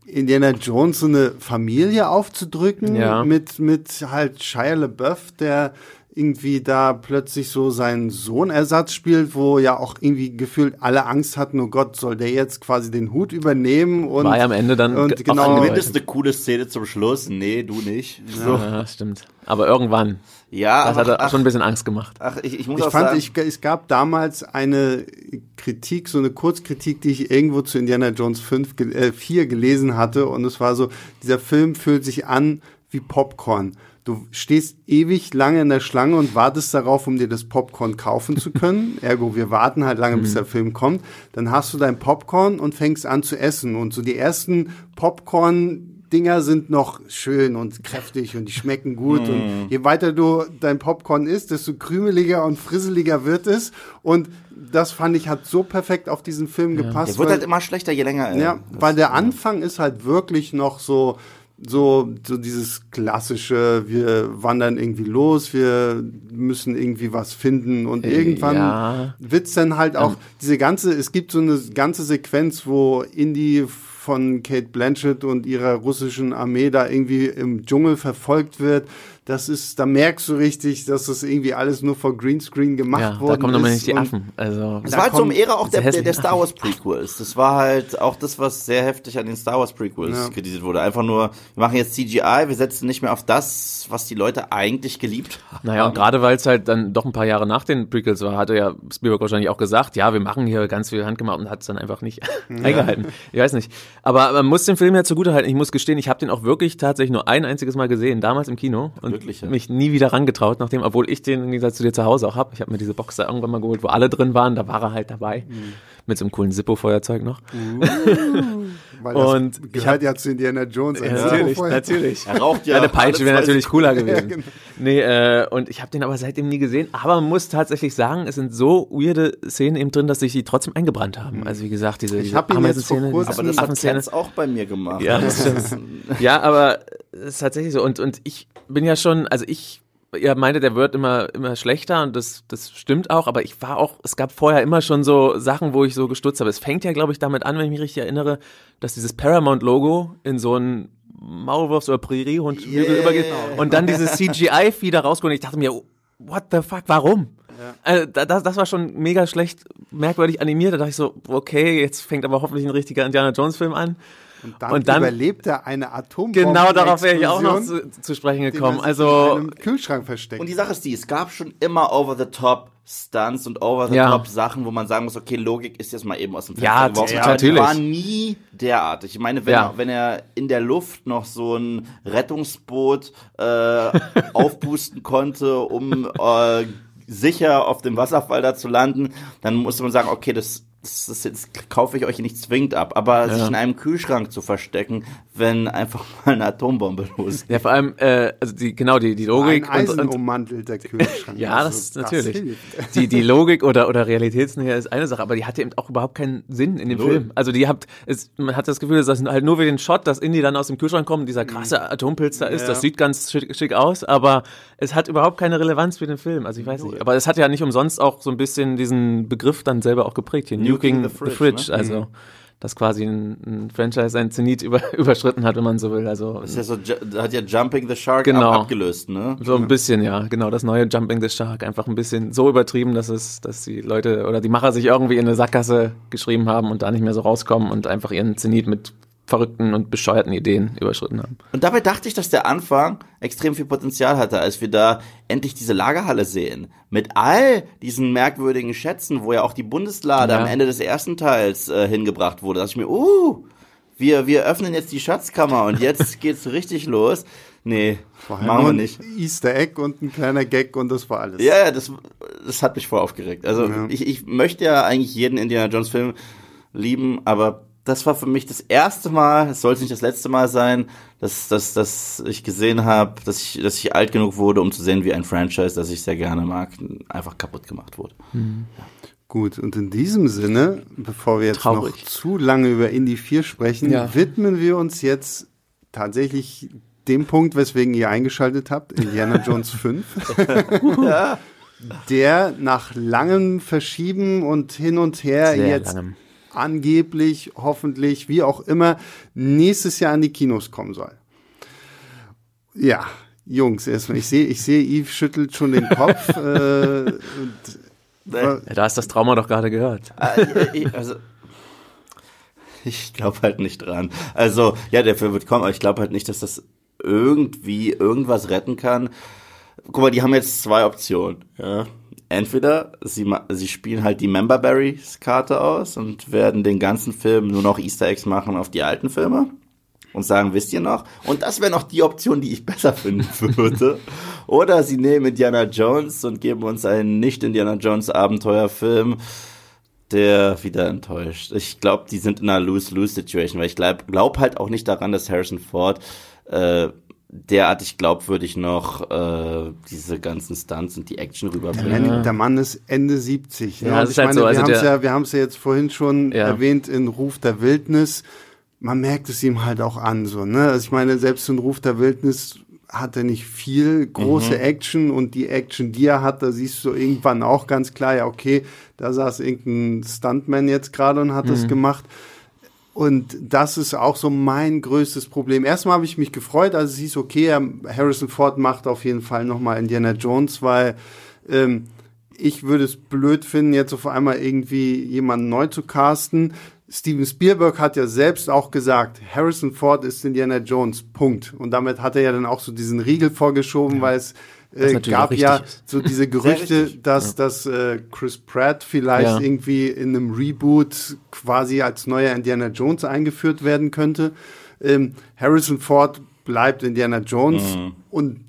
Indiana Jones so eine Familie aufzudrücken Ja. mit, mit halt Shia LaBeouf, der irgendwie da plötzlich so seinen Sohnersatz spielt, wo ja auch irgendwie gefühlt alle Angst hatten, oh Gott, soll der jetzt quasi den Hut übernehmen und War ja am Ende dann und genau. Zumindest eine coole Szene zum Schluss. Nee, du nicht. So. Ja, stimmt. Aber irgendwann, Ja, das hat ach, schon ein bisschen Angst gemacht. ach, ich, ich muss Ich auch fand, sagen, ich, es gab damals eine Kritik, so eine Kurzkritik, die ich irgendwo zu Indiana Jones 5, ge- äh, 4 gelesen hatte. Und es war so, dieser Film fühlt sich an wie Popcorn. Du stehst ewig lange in der Schlange und wartest darauf, um dir das Popcorn kaufen zu können. Ergo, wir warten halt lange, bis der Film kommt. Dann hast du dein Popcorn und fängst an zu essen. Und so die ersten Popcorn Dinger sind noch schön und kräftig und die schmecken gut. Und je weiter du dein Popcorn isst, desto krümeliger und frisseliger wird es. Und das fand ich hat so perfekt auf diesen Film gepasst. der wird weil- halt immer schlechter, je länger er. ja, weil der Anfang ist halt wirklich noch so, so, so dieses klassische, wir wandern irgendwie los, wir müssen irgendwie was finden und irgendwann ja. wird's dann halt auch diese ganze, es gibt so eine ganze Sequenz, wo Indy von Kate Blanchett und ihrer russischen Armee da irgendwie im Dschungel verfolgt wird. Das ist, da merkst du richtig, dass das irgendwie alles nur vor Greenscreen gemacht Ja, worden da kommen nochmal ist nicht die Affen. Also, Das Da war halt so im kommt Ära auch der, der, Star Wars Prequels. Das war halt auch das, was sehr heftig an den Star Wars Prequels Ja. kritisiert wurde. Einfach nur, wir machen jetzt CGI, wir setzen nicht mehr auf das, was die Leute eigentlich geliebt haben. Naja, und gerade weil es halt dann doch ein paar Jahre nach den Prequels war, hatte ja Spielberg wahrscheinlich auch gesagt, ja, wir machen hier ganz viel handgemacht und hat es dann einfach nicht eingehalten. Ich weiß nicht. Aber man muss den Film ja zugutehalten. Ich muss gestehen, ich habe den auch wirklich tatsächlich nur ein einziges Mal gesehen, damals im Kino. Und Ja? mich nie wieder rangetraut, nachdem, obwohl ich den im Gegensatz zu dir zu Hause auch habe. Ich habe mir diese Box da irgendwann mal geholt, wo alle drin waren. Da war er halt dabei. Mit so einem coolen Zippo-Feuerzeug noch. Weil das Und ich gehört ja zu Indiana Jones. ein natürlich, natürlich. Er raucht ja. Ja, eine Peitsche wäre natürlich cooler gewesen. genau. Nee, äh, und ich habe den aber seitdem nie gesehen. Aber man muss tatsächlich sagen, es sind so weirde Szenen eben drin, dass sich die trotzdem eingebrannt haben. Also wie gesagt, diese, diese hab ihn jetzt vor Ameisenszene, kurzem- diese Aber das hat. Kenz auch bei mir gemacht. Ja, das stimmt. ja, aber es ist tatsächlich so. Und, und ich bin ja schon, also ich ihr meinte, der wird immer, immer schlechter und das, das stimmt auch, aber ich war auch, es gab vorher immer schon so Sachen, wo ich so gestutzt habe. Es fängt ja, glaube ich, damit an, wenn ich mich richtig erinnere, dass dieses Paramount-Logo in so ein Maulwurfs- oder Präriehund Yeah. übergeht und dann dieses CGI-Vieh da rauskommt und ich dachte mir, what the fuck, warum? Also, da- das, das war schon mega schlecht, merkwürdig animiert. Da dachte ich so, okay, jetzt fängt aber hoffentlich ein richtiger Indiana Jones-Film an. Und dann, Und dann- überlebt er eine Atombombe. Genau darauf wäre ich auch noch zu, zu sprechen gekommen. In Also, einem Kühlschrank versteckt. Und die Sache ist die, es gab schon immer over-the-top Stunts und Ja. over-the-top Sachen, wo man sagen muss, okay, Logik ist jetzt mal eben aus dem Fenster Ja, geworfen. ja, natürlich. war nie derartig. Ich meine, wenn, Ja. er, wenn er in der Luft noch so ein Rettungsboot äh, aufpusten konnte, um äh, sicher auf dem Wasserfall da zu landen, dann musste man sagen, okay, das das ist jetzt kaufe ich euch nicht zwingend ab, aber sich in einem Kühlschrank zu verstecken, wenn einfach mal eine Atombombe losgeht. ja, vor allem, äh, also die, genau, die, die Logik ein und, und eisenummantelter Kühlschrank. Ja, Also, das ist natürlich. hilft. die, die Logik oder, oder Realitätsnähe ist eine Sache, aber die hatte eben auch überhaupt keinen Sinn in dem Null. Film. Also die habt, es, man hat das Gefühl, dass das halt nur für den Shot, dass Indy dann aus dem Kühlschrank kommt, dieser krasse Atompilz da ist, Ja. das sieht ganz schick, schick aus, aber es hat überhaupt keine Relevanz für den Film. Also ich weiß nicht. Aber es hat ja nicht umsonst auch so ein bisschen diesen Begriff dann selber auch geprägt hier. Nuking, the Fridge. ne? Also dass quasi ein, ein Franchise sein Zenit über, überschritten hat, wenn man so will. Also Das ist ja so, hat ja Jumping the Shark Genau. ab, abgelöst, ne? so ein bisschen, ja, genau, das neue Jumping the Shark einfach ein bisschen so übertrieben, dass es, dass die Leute oder die Macher sich irgendwie in eine Sackgasse geschrieben haben und da nicht mehr so rauskommen und einfach ihren Zenit mit verrückten und bescheuerten Ideen überschritten haben. Und dabei dachte ich, dass der Anfang extrem viel Potenzial hatte, als wir da endlich diese Lagerhalle sehen. Mit all diesen merkwürdigen Schätzen, wo ja auch die Bundeslade Ja. am Ende des ersten Teils äh, hingebracht wurde. Da dachte ich mir, uh, wir, wir öffnen jetzt die Schatzkammer und jetzt geht's richtig los. Nee, Vorher machen wir ein nicht. Easter Egg und ein kleiner Gag und das war alles. Ja, ja, das, das hat mich voll aufgeregt. Also Ja. ich, ich möchte ja eigentlich jeden Indiana Jones Film lieben, aber das war für mich das erste Mal, es sollte nicht das letzte Mal sein, dass, dass, dass ich gesehen habe, dass ich, dass ich alt genug wurde, um zu sehen, wie ein Franchise, das ich sehr gerne mag, einfach kaputt gemacht wurde. Gut, und in diesem Sinne, bevor wir jetzt Traurig. noch zu lange über Indie 4 sprechen, Ja. widmen wir uns jetzt tatsächlich dem Punkt, weswegen ihr eingeschaltet habt, Indiana Jones 5. Der nach langem Verschieben und hin und her Sehr jetzt langem. Angeblich, hoffentlich, wie auch immer, nächstes Jahr an die Kinos kommen soll. Ja, Jungs, erstmal, ich sehe, ich sehe, Yves schüttelt schon den Kopf. äh. Ja, da hast das Trauma doch gerade gehört. Äh, ich- also, ich glaube halt nicht dran. Also, ja, der Film wird kommen, aber ich glaube halt nicht, dass das irgendwie irgendwas retten kann. Guck mal, die haben jetzt zwei Optionen. Ja. Entweder sie, sie spielen halt die Member Berries Karte aus und werden den ganzen Film nur noch Easter Eggs machen auf die alten Filme und sagen, wisst ihr noch? Und das wäre noch die Option, die ich besser finden würde. Oder sie nehmen Indiana Jones und geben uns einen nicht-Indiana Jones Abenteuerfilm, der wieder enttäuscht. Ich glaube, die sind in einer Lose-Lose-Situation, weil ich glaube glaub halt auch nicht daran, dass Harrison Ford äh, derartig glaubwürdig noch äh, diese ganzen Stunts und die Action rüberbringt. Der, der Mann ist Ende 70. Ne? Ja, das ich ist halt meine, so, also wir haben es ja, wir haben's ja jetzt vorhin schon Ja. erwähnt in Ruf der Wildnis. Man merkt es ihm halt auch an, so, ne? Also ich meine, selbst in Ruf der Wildnis hat er nicht viel große Action und die Action, die er hat, da siehst du irgendwann auch ganz klar, ja, okay, da saß irgendein Stuntman jetzt gerade und hat das gemacht. Und das ist auch so mein größtes Problem. Erstmal habe ich mich gefreut, als es hieß, okay, Harrison Ford macht auf jeden Fall nochmal Indiana Jones, weil ähm, ich würde es blöd finden, jetzt auf einmal irgendwie jemanden neu zu casten. Steven Spielberg hat ja selbst auch gesagt, Harrison Ford ist Indiana Jones, Punkt. Und damit hat er ja dann auch so diesen Riegel vorgeschoben, weil es äh, gab ja ist. so diese Gerüchte, dass, dass äh, Chris Pratt vielleicht Ja. irgendwie in einem Reboot quasi als neuer Indiana Jones eingeführt werden könnte. Ähm, Harrison Ford bleibt Indiana Jones und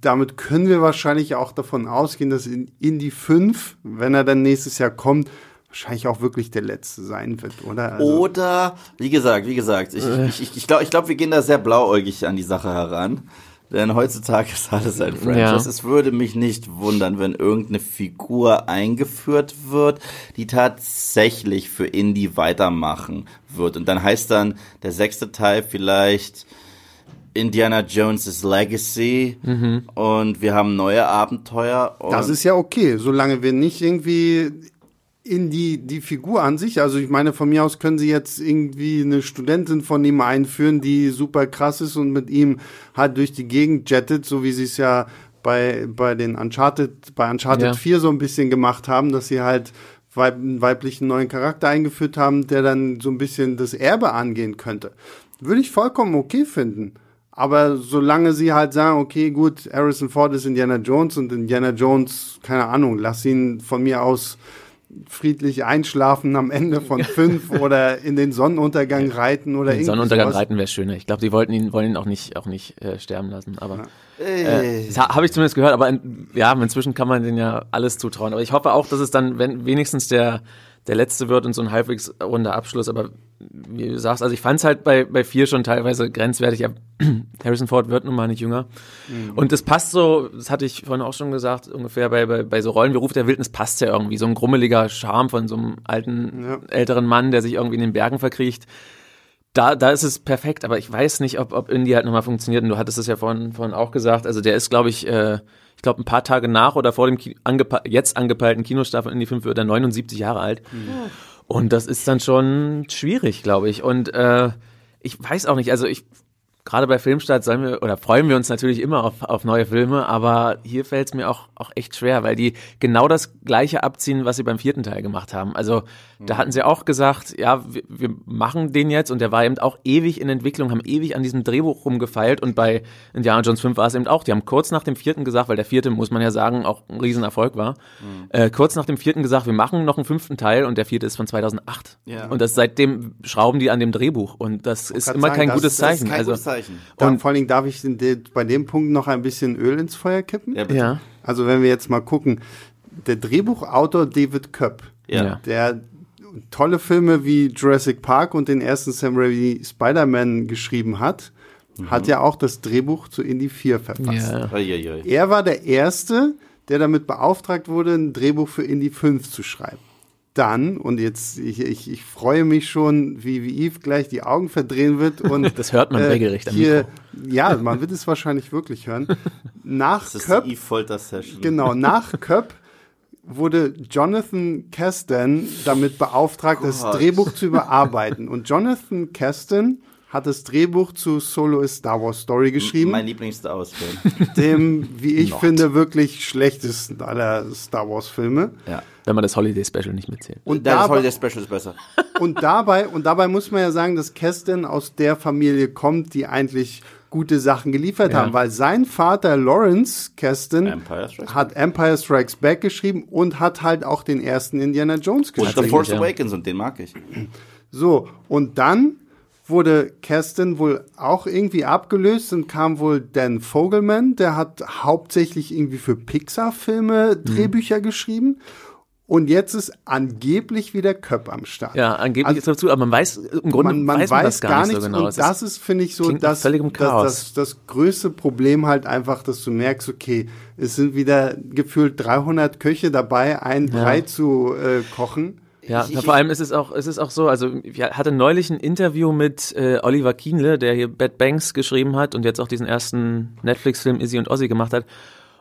damit können wir wahrscheinlich auch davon ausgehen, dass in Indy 5, wenn er dann nächstes Jahr kommt, wahrscheinlich auch wirklich der letzte sein wird, oder? Also, Oder, wie gesagt, wie gesagt, ich, ich, ich, ich glaube, ich glaub, wir gehen da sehr blauäugig an die Sache heran. Denn heutzutage ist alles ein Franchise. Ja. Es würde mich nicht wundern, wenn irgendeine Figur eingeführt wird, die tatsächlich für Indie weitermachen wird. Und dann heißt dann der sechste Teil vielleicht Indiana Jones' Legacy und wir haben neue Abenteuer. Und das ist ja okay, solange wir nicht irgendwie in die, die Figur an sich, also ich meine, von mir aus können sie jetzt irgendwie eine Studentin von ihm einführen, die super krass ist und mit ihm halt durch die Gegend jettet, so wie sie es ja bei, bei den Uncharted, bei Uncharted Ja. 4 so ein bisschen gemacht haben, dass sie halt weib, einen weiblichen neuen Charakter eingeführt haben, der dann so ein bisschen das Erbe angehen könnte. Würde ich vollkommen okay finden. Aber solange sie halt sagen, okay, gut, Harrison Ford ist Indiana Jones und Indiana Jones, keine Ahnung, lass ihn von mir aus friedlich einschlafen am Ende von fünf oder in den Sonnenuntergang reiten oder Den irgendwie Sonnenuntergang sowas. reiten wäre schöner. Ich glaube, die wollten ihn, wollen ihn auch nicht, auch nicht äh, sterben lassen. Aber Äh, habe ich zumindest gehört. Aber in, ja, inzwischen kann man denen ja alles zutrauen. Aber ich hoffe auch, dass es dann wenn, wenigstens der der letzte wird und so ein halbwegs runder Abschluss. Aber wie du sagst, also ich fand es halt bei bei vier schon teilweise grenzwertig. Aber Harrison Ford wird nun mal nicht jünger. Und das passt so, das hatte ich vorhin auch schon gesagt, ungefähr bei, bei, bei so Rollen wie Ruf der Wildnis passt ja irgendwie. So ein grummeliger Charme von so einem alten, Ja. älteren Mann, der sich irgendwie in den Bergen verkriecht. Da, da ist es perfekt, aber ich weiß nicht, ob, ob Indie halt nochmal funktioniert. Und du hattest es ja vorhin, vorhin auch gesagt. Also der ist, glaube ich, äh, ich glaube, ein paar Tage nach oder vor dem Ki angepe jetzt angepeilten Kinostart von Indie 5 wird er 79 Jahre alt. Und das ist dann schon schwierig, glaube ich. Und äh, ich weiß auch nicht, also ich gerade bei Filmstart sollen wir oder freuen wir uns natürlich immer auf, auf neue Filme, aber hier fällt es mir auch, auch echt schwer, weil die genau das gleiche abziehen, was sie beim vierten Teil gemacht haben. Also da hatten sie auch gesagt, ja, wir, wir machen den jetzt und der war eben auch ewig in Entwicklung, haben ewig an diesem Drehbuch rumgefeilt und bei Indiana Jones 5 war es eben auch. Die haben kurz nach dem vierten gesagt, weil der vierte, muss man ja sagen, auch ein Riesenerfolg war, äh, kurz nach dem vierten gesagt, wir machen noch einen fünften Teil und der vierte ist von 2008. Ja. Und das seitdem schrauben die an dem Drehbuch und das ist immer sagen, kein das- gutes das ist Zeichen. Kein also gutes Zeichen. Da, Und- vor allen Dingen darf ich bei dem Punkt noch ein bisschen Öl ins Feuer kippen. Ja, bitte. ja. Also wenn wir jetzt mal gucken, der Drehbuchautor David Köpp. Ja. der tolle Filme wie Jurassic Park und den ersten Sam Raimi Spider-Man geschrieben hat, hat ja auch das Drehbuch zu Indie 4 verfasst. Ja. Er war der Erste, der damit beauftragt wurde, ein Drehbuch für Indie 5 zu schreiben. Dann, und jetzt, ich, ich, ich freue mich schon, wie, wie Yves gleich die Augen verdrehen wird. Und, äh, Das hört man regelrecht am hier, Ja, man wird es wahrscheinlich wirklich hören. Nach Das ist Köpp die E-Folter-Session. Genau, nach Köpp wurde Jonathan Kasten damit beauftragt, das Gott. Drehbuch zu überarbeiten. Und Jonathan Kasten hat das Drehbuch zu Solo a Star Wars Story geschrieben, Mein Lieblings-Star Wars-Film. dem, wie ich Not. finde, wirklich schlechtesten aller Star Wars Filme. ja. Wenn man das Holiday Special nicht mitzählt. Und das Holiday Special ist besser. und dabei, und dabei muss man ja sagen, dass Kasten aus der Familie kommt, die eigentlich gute Sachen geliefert Ja. haben, weil sein Vater Lawrence Kasten Empire Strikes hat Empire Strikes Back geschrieben und hat halt auch den ersten Indiana Jones Und The geschrieben. Force ja. Awakens und den mag ich. So, und dann wurde Kasten wohl auch irgendwie abgelöst und kam wohl Dan Fogelman, der hat hauptsächlich irgendwie für Pixar-Filme Mhm. Drehbücher geschrieben. Und jetzt ist angeblich wieder Köpp am Start. Ja, angeblich Also- ist dazu, aber man weiß, im Grunde man, man weiß weiß, man das gar, nicht nichts so genau. und Es das ist- finde ich, so das, das, das, das größte Problem halt einfach, dass du merkst, okay, es sind wieder gefühlt 300 Köche dabei, ein Brei zu äh, kochen. Ja, Ich- vor allem ist es auch, es ist auch so, also ich hatte neulich ein Interview mit äh, Oliver Kienle, der hier Bad Banks geschrieben hat und jetzt auch diesen ersten Netflix-Film Izzy und Ozzy gemacht hat.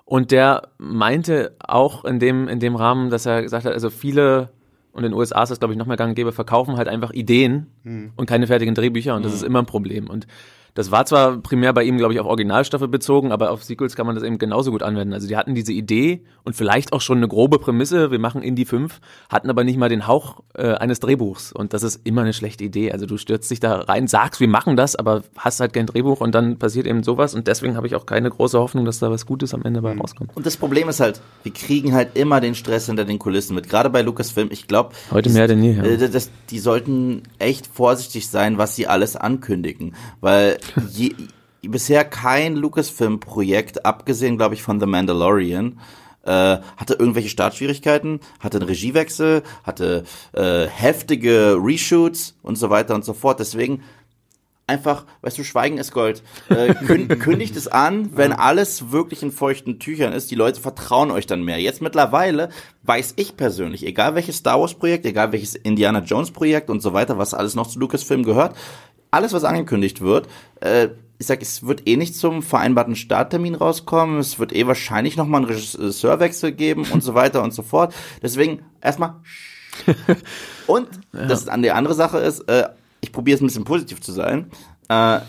Und der meinte auch in dem, in dem Rahmen, dass er gesagt hat, also viele, und in den USA ist das, glaube ich, noch mehr gang und gäbe, verkaufen halt einfach Ideen und keine fertigen Drehbücher und das ist immer ein Problem. Und das war zwar primär bei ihm, glaube ich, auf Originalstoffe bezogen, aber auf Sequels kann man das eben genauso gut anwenden. Also die hatten diese Idee und vielleicht auch schon eine grobe Prämisse, wir machen Indie 5, hatten aber nicht mal den Hauch äh, eines Drehbuchs. Und das ist immer eine schlechte Idee. Also du stürzt dich da rein, sagst, wir machen das, aber hast halt kein Drehbuch und dann passiert eben sowas. Und deswegen habe ich auch keine große Hoffnung, dass da was Gutes am Ende bei rauskommt. Und das Problem ist halt, wir kriegen halt immer den Stress hinter den Kulissen mit. Gerade bei Lucasfilm, ich glaube, Heute mehr denn je, ja. äh, das, die sollten echt vorsichtig sein, was sie alles ankündigen, weil je, bisher kein Lucasfilm-Projekt, abgesehen, glaube ich, von The Mandalorian, äh, hatte irgendwelche Startschwierigkeiten, hatte einen Regiewechsel, hatte äh, heftige Reshoots und so weiter und so fort. Deswegen einfach, weißt du, Schweigen ist Gold. Äh, kün kündigt es an, wenn alles wirklich in feuchten Tüchern ist. Die Leute vertrauen euch dann mehr. Jetzt mittlerweile weiß ich persönlich, egal welches Star Wars Projekt, egal welches Indiana Jones Projekt und so weiter, was alles noch zu Lucasfilm gehört, alles was angekündigt wird, äh, ich sag, es wird eh nicht zum vereinbarten Starttermin rauskommen. Es wird eh wahrscheinlich noch mal einen Regisseurwechsel geben und so weiter und so fort. Deswegen erstmal und das an die andere Sache ist, äh, ich probiere es ein bisschen positiv zu sein. Äh,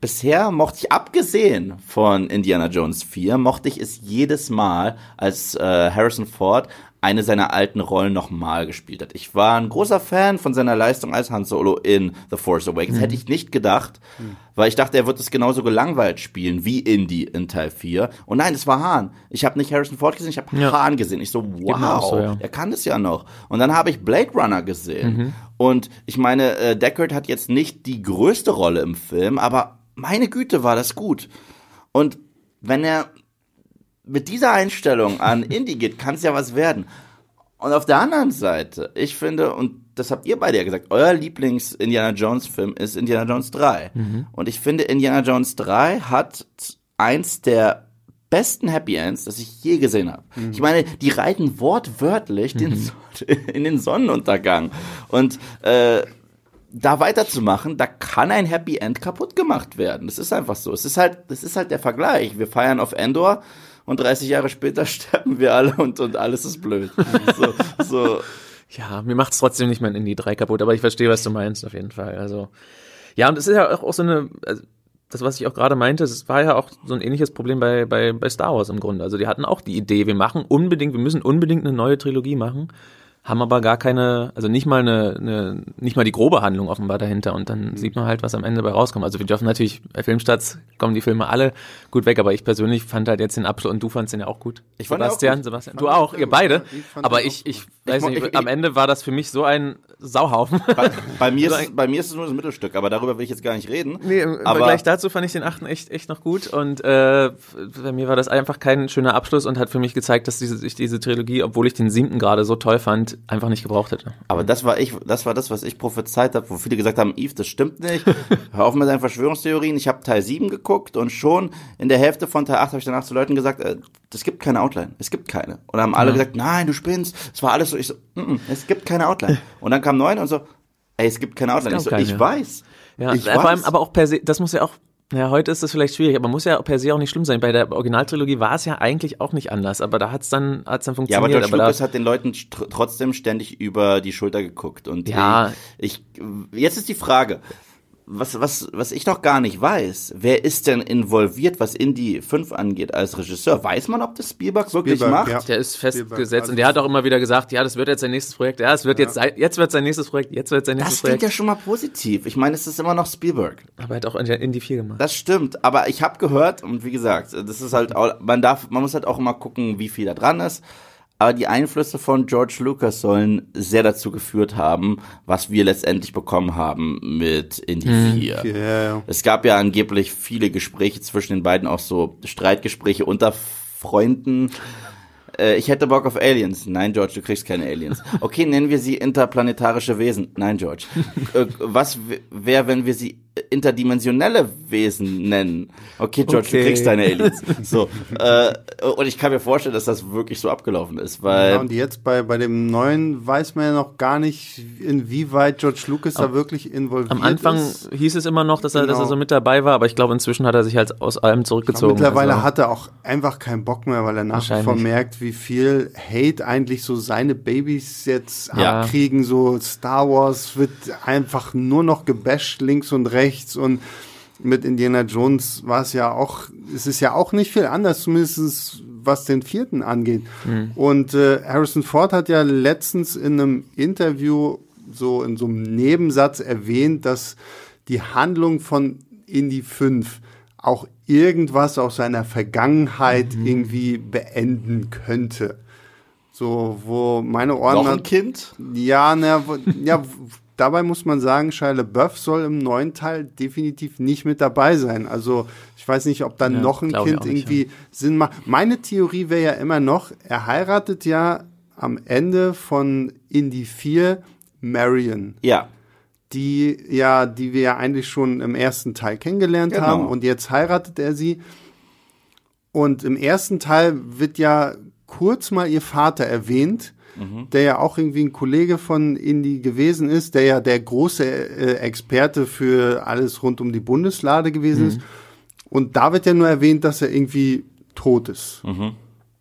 bisher mochte ich, abgesehen von Indiana Jones 4, mochte ich es jedes Mal, als äh, Harrison Ford eine seiner alten Rollen nochmal gespielt hat. Ich war ein großer Fan von seiner Leistung als Han Solo in The Force Awakens. Hätte ich nicht gedacht, weil ich dachte, er wird es genauso gelangweilt spielen wie Indy in Teil 4. Und nein, es war Han. Ich habe nicht Harrison Ford gesehen, ich habe Ja. Han gesehen. Ich so, wow, so, ja. er kann das ja noch. Und dann habe ich Blade Runner gesehen. Und ich meine, äh, Deckard hat jetzt nicht die größte Rolle im Film, aber meine Güte, war das gut. Und wenn er mit dieser Einstellung an Indie geht, kann es ja was werden. Und auf der anderen Seite, ich finde, und das habt ihr beide ja gesagt, euer Lieblings-Indiana Jones-Film ist Indiana Jones 3. Und ich finde, Indiana Jones 3 hat eins der besten Happy Ends, das ich je gesehen habe. Ich meine, die reiten wortwörtlich den, Son- in den Sonnenuntergang. Und äh, da weiterzumachen, da kann ein Happy End kaputt gemacht werden. Das ist einfach so. Es ist halt, das ist halt der Vergleich. Wir feiern auf Endor und 30 Jahre später sterben wir alle und, und alles ist blöd. So, so. Ja, mir macht es trotzdem nicht mein Indie 3 kaputt, aber ich verstehe, was du meinst, auf jeden Fall. Also, ja, und es ist ja auch so eine, also, das, was ich auch gerade meinte, es war ja auch so ein ähnliches Problem bei, bei, bei Star Wars im Grunde. Also, die hatten auch die Idee, wir machen unbedingt, wir müssen unbedingt eine neue Trilogie machen haben aber gar keine, also nicht mal eine, eine nicht mal die grobe Handlung offenbar dahinter und dann mhm. sieht man halt, was am Ende bei rauskommt. Also wir dürfen natürlich, bei Filmstarts kommen die Filme alle gut weg, aber ich persönlich fand halt jetzt den Abschluss und du fandst den ja auch gut. Ich fand Sebastian, auch gut. Sebastian, du auch, ihr beide. Aber ich, ich, weiß nicht, ich, am Ende war das für mich so ein Sauhaufen. Bei, bei mir, ist, bei mir ist es nur das Mittelstück, aber darüber will ich jetzt gar nicht reden. Nee, aber gleich dazu fand ich den achten echt, echt noch gut und äh, bei mir war das einfach kein schöner Abschluss und hat für mich gezeigt, dass diese, ich diese Trilogie, obwohl ich den siebten gerade so toll fand, einfach nicht gebraucht hätte. Aber das war ich, das war das, was ich prophezeit habe, wo viele gesagt haben, Yves, das stimmt nicht. Hör auf mit deinen Verschwörungstheorien. Ich habe Teil 7 geguckt und schon in der Hälfte von Teil 8 habe ich danach zu Leuten gesagt, äh, es gibt keine Outline. Es gibt keine. Und haben alle ja. gesagt, nein, du spinnst. Es war alles so. Ich so, mm -mm, es gibt keine Outline. Und dann kam neun und so, ey, es gibt keine Outline. Ich so, keine. ich weiß. Ja, ich vor allem aber auch per se, das muss ja auch ja, heute ist das vielleicht schwierig, aber muss ja per se auch nicht schlimm sein. Bei der Originaltrilogie war es ja eigentlich auch nicht anders, aber da hat's dann, hat's dann funktioniert. Ja, aber George aber Lucas hat den Leuten trotzdem ständig über die Schulter geguckt. Und ja. ich, jetzt ist die Frage, was, was, was ich noch gar nicht weiß, wer ist denn involviert, was Indie 5 angeht als Regisseur? Weiß man, ob das Spielberg, Spielberg wirklich macht? Ja. Der ist festgesetzt also und der hat auch immer wieder gesagt, ja, das wird jetzt sein nächstes Projekt, ja, es wird ja. jetzt, jetzt wird sein nächstes Projekt, jetzt wird sein nächstes das Projekt. Das klingt ja schon mal positiv. Ich meine, es ist immer noch Spielberg. Aber er hat auch Indie 4 gemacht. Das stimmt, aber ich habe gehört und wie gesagt, das ist halt, auch, man darf, man muss halt auch immer gucken, wie viel da dran ist. Aber die Einflüsse von George Lucas sollen sehr dazu geführt haben, was wir letztendlich bekommen haben mit Indie hm. 4. Yeah. Es gab ja angeblich viele Gespräche zwischen den beiden, auch so Streitgespräche unter Freunden. Äh, ich hätte Bock auf Aliens. Nein, George, du kriegst keine Aliens. Okay, nennen wir sie interplanetarische Wesen. Nein, George. Äh, was wäre, wenn wir sie interdimensionelle Wesen nennen. Okay, George, okay. du kriegst deine Aliens. So. äh, und ich kann mir vorstellen, dass das wirklich so abgelaufen ist, weil. Ja, und jetzt bei, bei dem neuen weiß man ja noch gar nicht, inwieweit George Lucas am, da wirklich involviert ist. Am Anfang ist. hieß es immer noch, dass er, genau. dass er genau. so mit dabei war, aber ich glaube, inzwischen hat er sich halt aus allem zurückgezogen. Glaube, mittlerweile also. hat er auch einfach keinen Bock mehr, weil er nach wie vor merkt, wie viel Hate eigentlich so seine Babys jetzt ja. abkriegen. So Star Wars wird einfach nur noch gebasht links und rechts rechts und mit Indiana Jones war es ja auch, es ist ja auch nicht viel anders, zumindest was den vierten angeht. Mhm. Und äh, Harrison Ford hat ja letztens in einem Interview so in so einem Nebensatz erwähnt, dass die Handlung von Indy 5 auch irgendwas aus seiner Vergangenheit mhm. irgendwie beenden könnte. So, wo meine Ohren. Noch ein Kind? Ja, na, ja, dabei muss man sagen, Shia LaBeouf soll im neuen Teil definitiv nicht mit dabei sein. Also ich weiß nicht, ob dann ja, noch ein Kind nicht, irgendwie ja. Sinn macht. Meine Theorie wäre ja immer noch, er heiratet ja am Ende von Indie 4 Marion. Ja. Die ja, die wir ja eigentlich schon im ersten Teil kennengelernt genau. haben und jetzt heiratet er sie. Und im ersten Teil wird ja kurz mal ihr Vater erwähnt mhm. der ja auch irgendwie ein Kollege von Indy gewesen ist, der ja der große äh, Experte für alles rund um die Bundeslade gewesen mhm. ist. Und da wird ja nur erwähnt, dass er irgendwie tot ist. Mhm.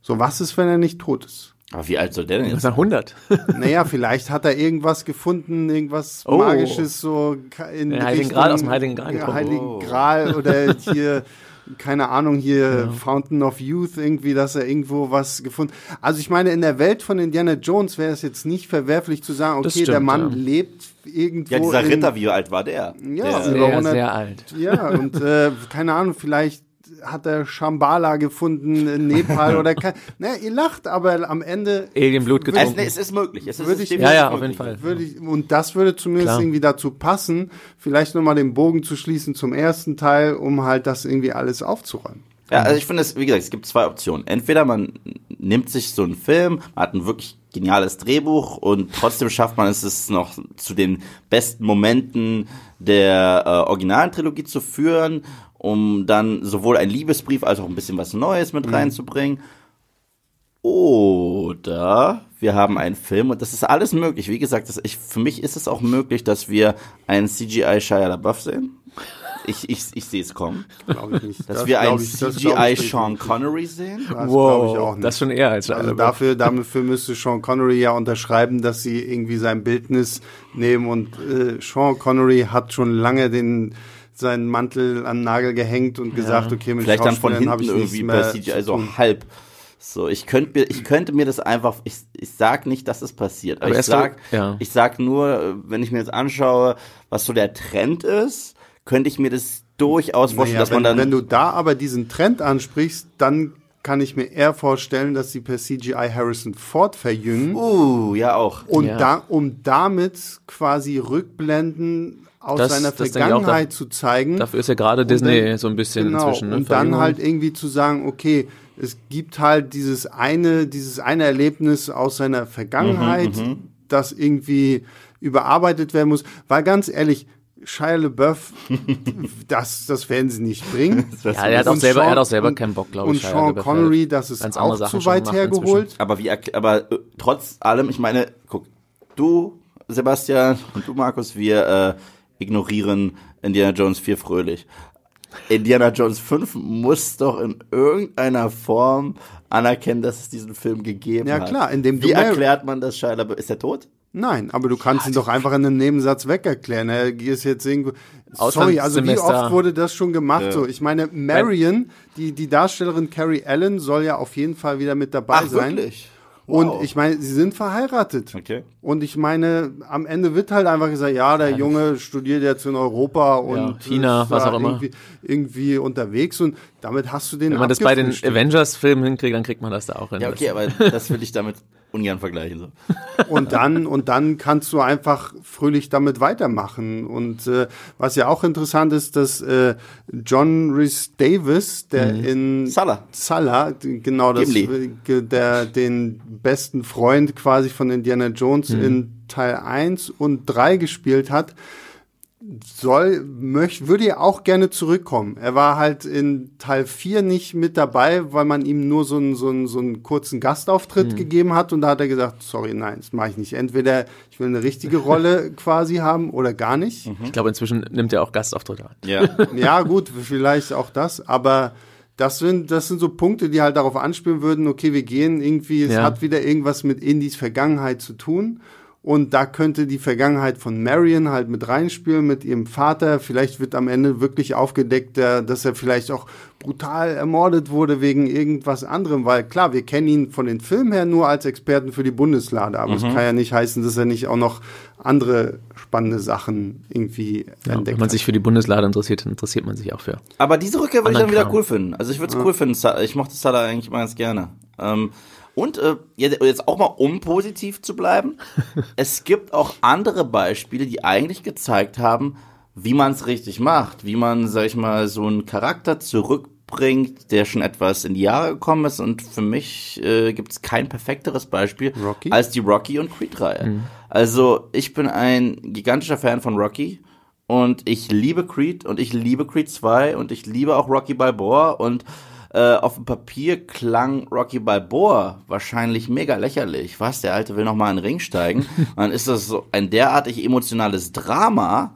So, was ist, wenn er nicht tot ist? Aber wie alt soll der denn jetzt? Ist er 100? naja, vielleicht hat er irgendwas gefunden, irgendwas oh. Magisches, so in Den Heiligen Gral aus dem Heiligen Gral getrunken. Heiligen Gral oder hier keine Ahnung, hier ja. Fountain of Youth irgendwie, dass er irgendwo was gefunden. Also ich meine, in der Welt von Indiana Jones wäre es jetzt nicht verwerflich zu sagen, okay, stimmt, der Mann ja. lebt irgendwo. Ja, dieser Ritter, wie alt war der? Ja, der, über 100, sehr alt. Ja, und äh, keine Ahnung, vielleicht hat er Shambhala gefunden in Nepal oder kein, naja, ihr lacht, aber am Ende. Alienblut getrunken. Es, es ist möglich. Es ist ich, ja, ja, auf jeden Fall. Würde ich, und das würde zumindest Klar. irgendwie dazu passen, vielleicht nochmal den Bogen zu schließen zum ersten Teil, um halt das irgendwie alles aufzuräumen. Ja, also ich finde es, wie gesagt, es gibt zwei Optionen. Entweder man nimmt sich so einen Film, man hat ein wirklich geniales Drehbuch und trotzdem schafft man es, es noch zu den besten Momenten der äh, originalen Trilogie zu führen um dann sowohl ein Liebesbrief als auch ein bisschen was Neues mit mhm. reinzubringen. Oder wir haben einen Film und das ist alles möglich. Wie gesagt, das, ich, für mich ist es auch möglich, dass wir einen CGI Shia LaBeouf sehen. ich, ich, ich sehe es kommen, Glaube ich nicht. dass Das wir einen ich- CGI Sean. Connery sehen. Das glaube ich auch nicht. das schon eher als Also dafür, dafür müsste Sean Connery ja unterschreiben, dass sie irgendwie sein Bildnis nehmen und äh, Sean Connery hat schon lange den seinen Mantel an den Nagel gehängt und gesagt, okay, mit Vielleicht dann von hinten ich nichts irgendwie mehr per CGI zu so tun. halb. So, ich könnte mir, ich könnte mir das einfach, ich, ich sag nicht, dass es passiert, aber, Aber ich sag, ja. ich sag nur, wenn ich mir jetzt anschaue, was so der Trend ist, könnte ich mir das durchaus vorstellen, Naja, dass man wenn, dann, wenn du da aber diesen Trend ansprichst, dann kann ich mir eher vorstellen, dass sie per CGI Harrison Ford verjüngen uh, ja auch. und Ja. da, um damit quasi Rückblenden aus Das- seiner das Vergangenheit zu zeigen. Dafür ist ja gerade Und Disney dann- so ein bisschen genau, inzwischen. Ne? Und dann halt irgendwie zu sagen, okay, es gibt halt dieses eine, dieses eine Erlebnis aus seiner Vergangenheit, Mhm, das irgendwie überarbeitet werden muss. Weil ganz ehrlich, Shia LaBeouf, das, das werden sie nicht bringen. Ja, er hat auch Und selber, er hat Sean- auch selber und- keinen Bock, glaube Und ich. Shia Sean. Connery, das ist auch Sachen zu weit hergeholt. Aber wie, erkl- aber äh, trotz allem, ich meine, guck, du, Sebastian und du, Markus, wir äh, ignorieren Indiana Jones 4 fröhlich. Indiana Jones 5 muss doch in irgendeiner Form anerkennen, dass es diesen Film gegeben Ja, hat. klar, indem du Wie erklärt man das Shia LaBeouf? Ist er tot? Nein, aber du kannst ihn doch einfach in einem Nebensatz wegerklären. Er ist jetzt irgendwo. Sorry, also wie oft wurde das schon gemacht? Ja. So, ich meine, Marion, die die Darstellerin Carrie Allen, soll ja auf jeden Fall wieder mit dabei sein. wirklich? Und ich meine, sie sind verheiratet. Okay. Und ich meine, am Ende wird halt einfach gesagt, ja, der Junge studiert jetzt in Europa und China, ist was auch immer. Irgendwie, irgendwie unterwegs und damit hast du den Wenn man das bei den. Avengers-Filmen hinkriegt, dann kriegt man das da auch hin. Ja, okay, aber das will ich damit ungern vergleichen. So. Und dann, und dann kannst du einfach fröhlich damit weitermachen. Und äh, was ja auch interessant ist, dass äh, John Rhys Davis, der in Salah. Salah, genau das, Gimli. äh, der den besten Freund quasi von Indiana Jones in Teil 1 und 3 gespielt hat, soll, möcht, würde ja auch gerne zurückkommen. Er war halt in Teil 4 nicht mit dabei, weil man ihm nur so einen, so einen, so einen kurzen Gastauftritt gegeben hat und da hat er gesagt, sorry, nein, das mache ich nicht. Entweder ich will eine richtige Rolle quasi haben oder gar nicht. Ich glaube, inzwischen nimmt er auch Gastauftritte an. Ja. Ja, gut, vielleicht auch das, aber das sind, das sind so Punkte, die halt darauf anspielen würden, okay, wir gehen irgendwie, es Ja. hat wieder irgendwas mit Indies Vergangenheit zu tun. Und da könnte die Vergangenheit von Marion halt mit reinspielen, mit ihrem Vater. Vielleicht wird am Ende wirklich aufgedeckt, der- dass er vielleicht auch brutal ermordet wurde wegen irgendwas anderem. Weil klar, wir kennen ihn von den Filmen her nur als Experten für die Bundeslade. Aber es kann ja nicht heißen, dass er nicht auch noch andere spannende Sachen irgendwie Ja, entdeckt wenn man hat. sich für die Bundeslade interessiert, dann interessiert man sich auch für. Aber diese Rückkehr würde ich dann wieder Kram. cool finden. Also ich würde es cool finden. Ich mochte Salah eigentlich immer ganz gerne. Ähm, und äh, jetzt auch mal, um positiv zu bleiben, es gibt auch andere Beispiele, die eigentlich gezeigt haben, wie man es richtig macht, wie man, sag ich mal, so einen Charakter zurückbringt, der schon etwas in die Jahre gekommen ist. Und für mich äh, gibt es kein perfekteres Beispiel Rocky? als die Rocky und Creed-Reihe. Also ich bin ein gigantischer Fan von Rocky. Und ich liebe Creed und ich liebe Creed 2 und ich liebe auch Rocky Balboa und äh, auf dem Papier klang Rocky Balboa wahrscheinlich mega lächerlich. Was, der Alte will noch mal in den Ring steigen? Dann ist das so ein derartig emotionales Drama,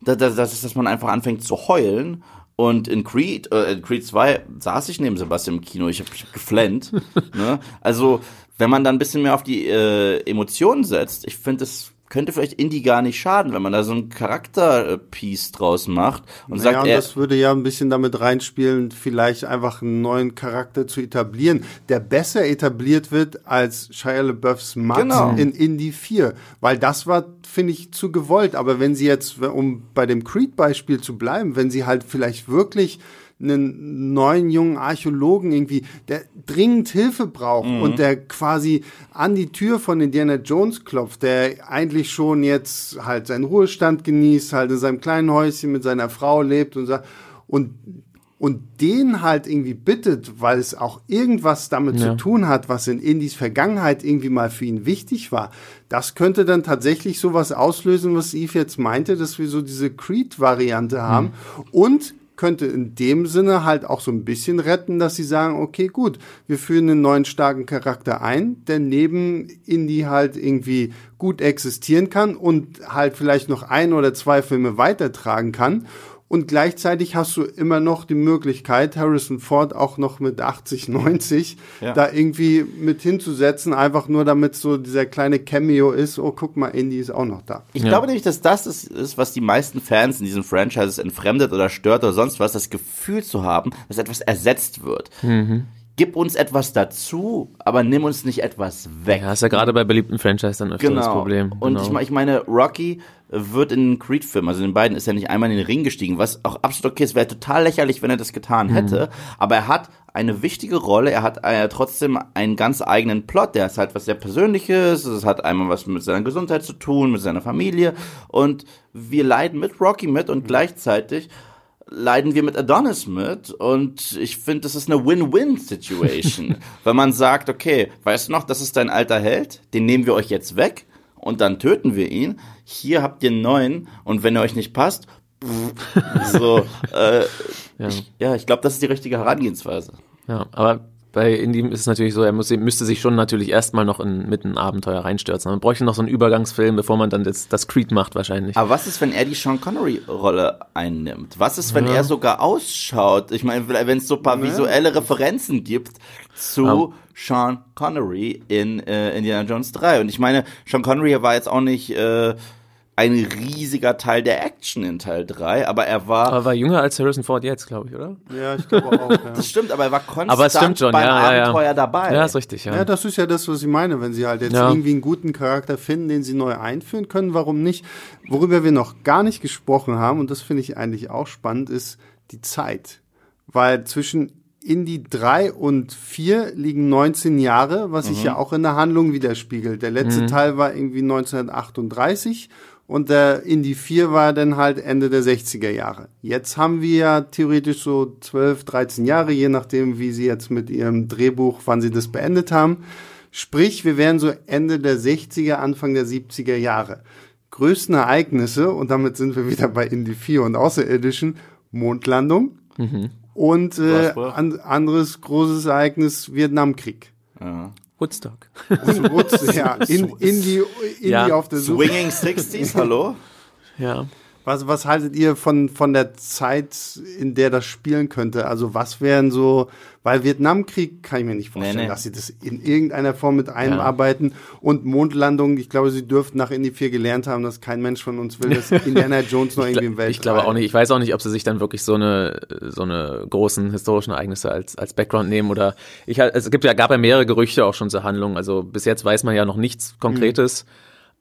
dass, dass, dass man einfach anfängt zu heulen. Und in Creed, äh, in Creed 2 saß ich neben Sebastian im Kino, ich habe hab geflennt. ne? Also, wenn man dann ein bisschen mehr auf die äh, Emotionen setzt, ich finde, es könnte vielleicht Indie gar nicht schaden, wenn man da so ein Charakterpiece draus macht und Naja, sagt, und das würde ja ein bisschen damit reinspielen, vielleicht einfach einen neuen Charakter zu etablieren, der besser etabliert wird als Shia LaBeoufs Matt Genau. in Indie 4. Weil das war, finde ich, zu gewollt. Aber wenn sie jetzt, um bei dem Creed-Beispiel zu bleiben, wenn sie halt vielleicht wirklich einen neuen jungen Archäologen irgendwie, der dringend Hilfe braucht und der quasi an die Tür von Indiana Jones klopft, der eigentlich schon jetzt halt seinen Ruhestand genießt, halt in seinem kleinen Häuschen mit seiner Frau lebt und sagt, und und den halt irgendwie bittet, weil es auch irgendwas damit Ja. zu tun hat, was in Indies Vergangenheit irgendwie mal für ihn wichtig war, das könnte dann tatsächlich sowas auslösen, was Eve jetzt meinte, dass wir so diese Creed-Variante haben. Und könnte in dem Sinne halt auch so ein bisschen retten, dass sie sagen, okay, gut, wir führen einen neuen starken Charakter ein, der neben Indie halt irgendwie gut existieren kann und halt vielleicht noch ein oder zwei Filme weitertragen kann. Und gleichzeitig hast du immer noch die Möglichkeit, Harrison Ford auch noch mit 80, 90 Ja. da irgendwie mit hinzusetzen, einfach nur damit so dieser kleine Cameo ist, oh, guck mal, Indy ist auch noch da. Ich Ja. glaube nämlich, dass das ist, ist, was die meisten Fans in diesen Franchises entfremdet oder stört oder sonst was, das Gefühl zu haben, dass etwas ersetzt wird. Gib uns etwas dazu, aber nimm uns nicht etwas weg. Ja, ist ja gerade bei beliebten Franchise dann öfter das Problem. Und genau. ich, mein- ich meine, Rocky wird in den Creed-Filmen, also in den beiden, ist er nicht einmal in den Ring gestiegen, was auch absolut okay ist. Wäre total lächerlich, wenn er das getan Mhm. hätte. Aber er hat eine wichtige Rolle. Er hat äh, trotzdem einen ganz eigenen Plot. Der ist halt was sehr Persönliches. Es hat einmal was mit seiner Gesundheit zu tun, mit seiner Familie. Und wir leiden mit Rocky mit und gleichzeitig leiden wir mit Adonis mit und ich finde, das ist eine Win-Win-Situation. Wenn man sagt, okay, weißt du noch, das ist dein alter Held, den nehmen wir euch jetzt weg und dann töten wir ihn. Hier habt ihr einen neuen und wenn er euch nicht passt, so, äh, Ja. Ich, ja, ich glaube, das ist die richtige Herangehensweise. Ja, aber bei Indy ist es natürlich so, er muss, müsste sich schon natürlich erstmal noch in, mit ein Abenteuer reinstürzen. Man bräuchte noch so einen Übergangsfilm, bevor man dann das, das Creed macht wahrscheinlich. Aber was ist, wenn er die Sean Connery-Rolle einnimmt? Was ist, wenn er sogar ausschaut? Ich meine, wenn es so ein paar visuelle Referenzen gibt zu Um. Sean Connery in äh, Indiana Jones 3. Und ich meine, Sean Connery war jetzt auch nicht äh, ein riesiger Teil der Action in Teil 3, aber er war. Aber war jünger als Harrison Ford jetzt, glaube ich, oder? Ja, ich glaube auch. Ja. das stimmt, aber er war konstant Aber es stimmt schon, beim ja, ja, ja. Abenteuer dabei. Ja, ist richtig, ja. Ja, das ist ja das, was ich meine. Wenn sie halt jetzt Ja. irgendwie einen guten Charakter finden, den sie neu einführen können, warum nicht? Worüber wir noch gar nicht gesprochen haben, und das finde ich eigentlich auch spannend, ist die Zeit. Weil zwischen Indie 3 und 4 liegen 19 Jahre, was sich ja auch in der Handlung widerspiegelt. Der letzte Teil war irgendwie 1938 und der Indie 4 war dann halt Ende der 60er Jahre. Jetzt haben wir ja theoretisch so 12, 13 Jahre, je nachdem, wie sie jetzt mit ihrem Drehbuch, wann sie das beendet haben. Sprich, wir wären so Ende der 60er, Anfang der 70er Jahre. Größten Ereignisse, und damit sind wir wieder bei Indie 4 und Außerirdischen, Mondlandung und äh, an, anderes großes Ereignis, Vietnamkrieg. Ja. Woodstock. Rutz, ja, in, Indie, Indie Ja. auf der Suche. Swinging 60s, hallo? Ja. Was, was haltet ihr von, von der Zeit, in der das spielen könnte? Also was wären so, weil Vietnamkrieg kann ich mir nicht vorstellen, Nee, nee. dass sie das in irgendeiner Form mit einarbeiten und Mondlandung, ich glaube, sie dürften nach Indie 4 gelernt haben, dass kein Mensch von uns will, dass Indiana Jones noch irgendwie im Welt Ich glaube auch nicht. Ich weiß auch nicht, ob sie sich dann wirklich so eine so eine großen historischen Ereignisse als als Background nehmen oder ich es gibt ja gab ja mehrere Gerüchte auch schon zur Handlung. Also bis jetzt weiß man ja noch nichts Konkretes,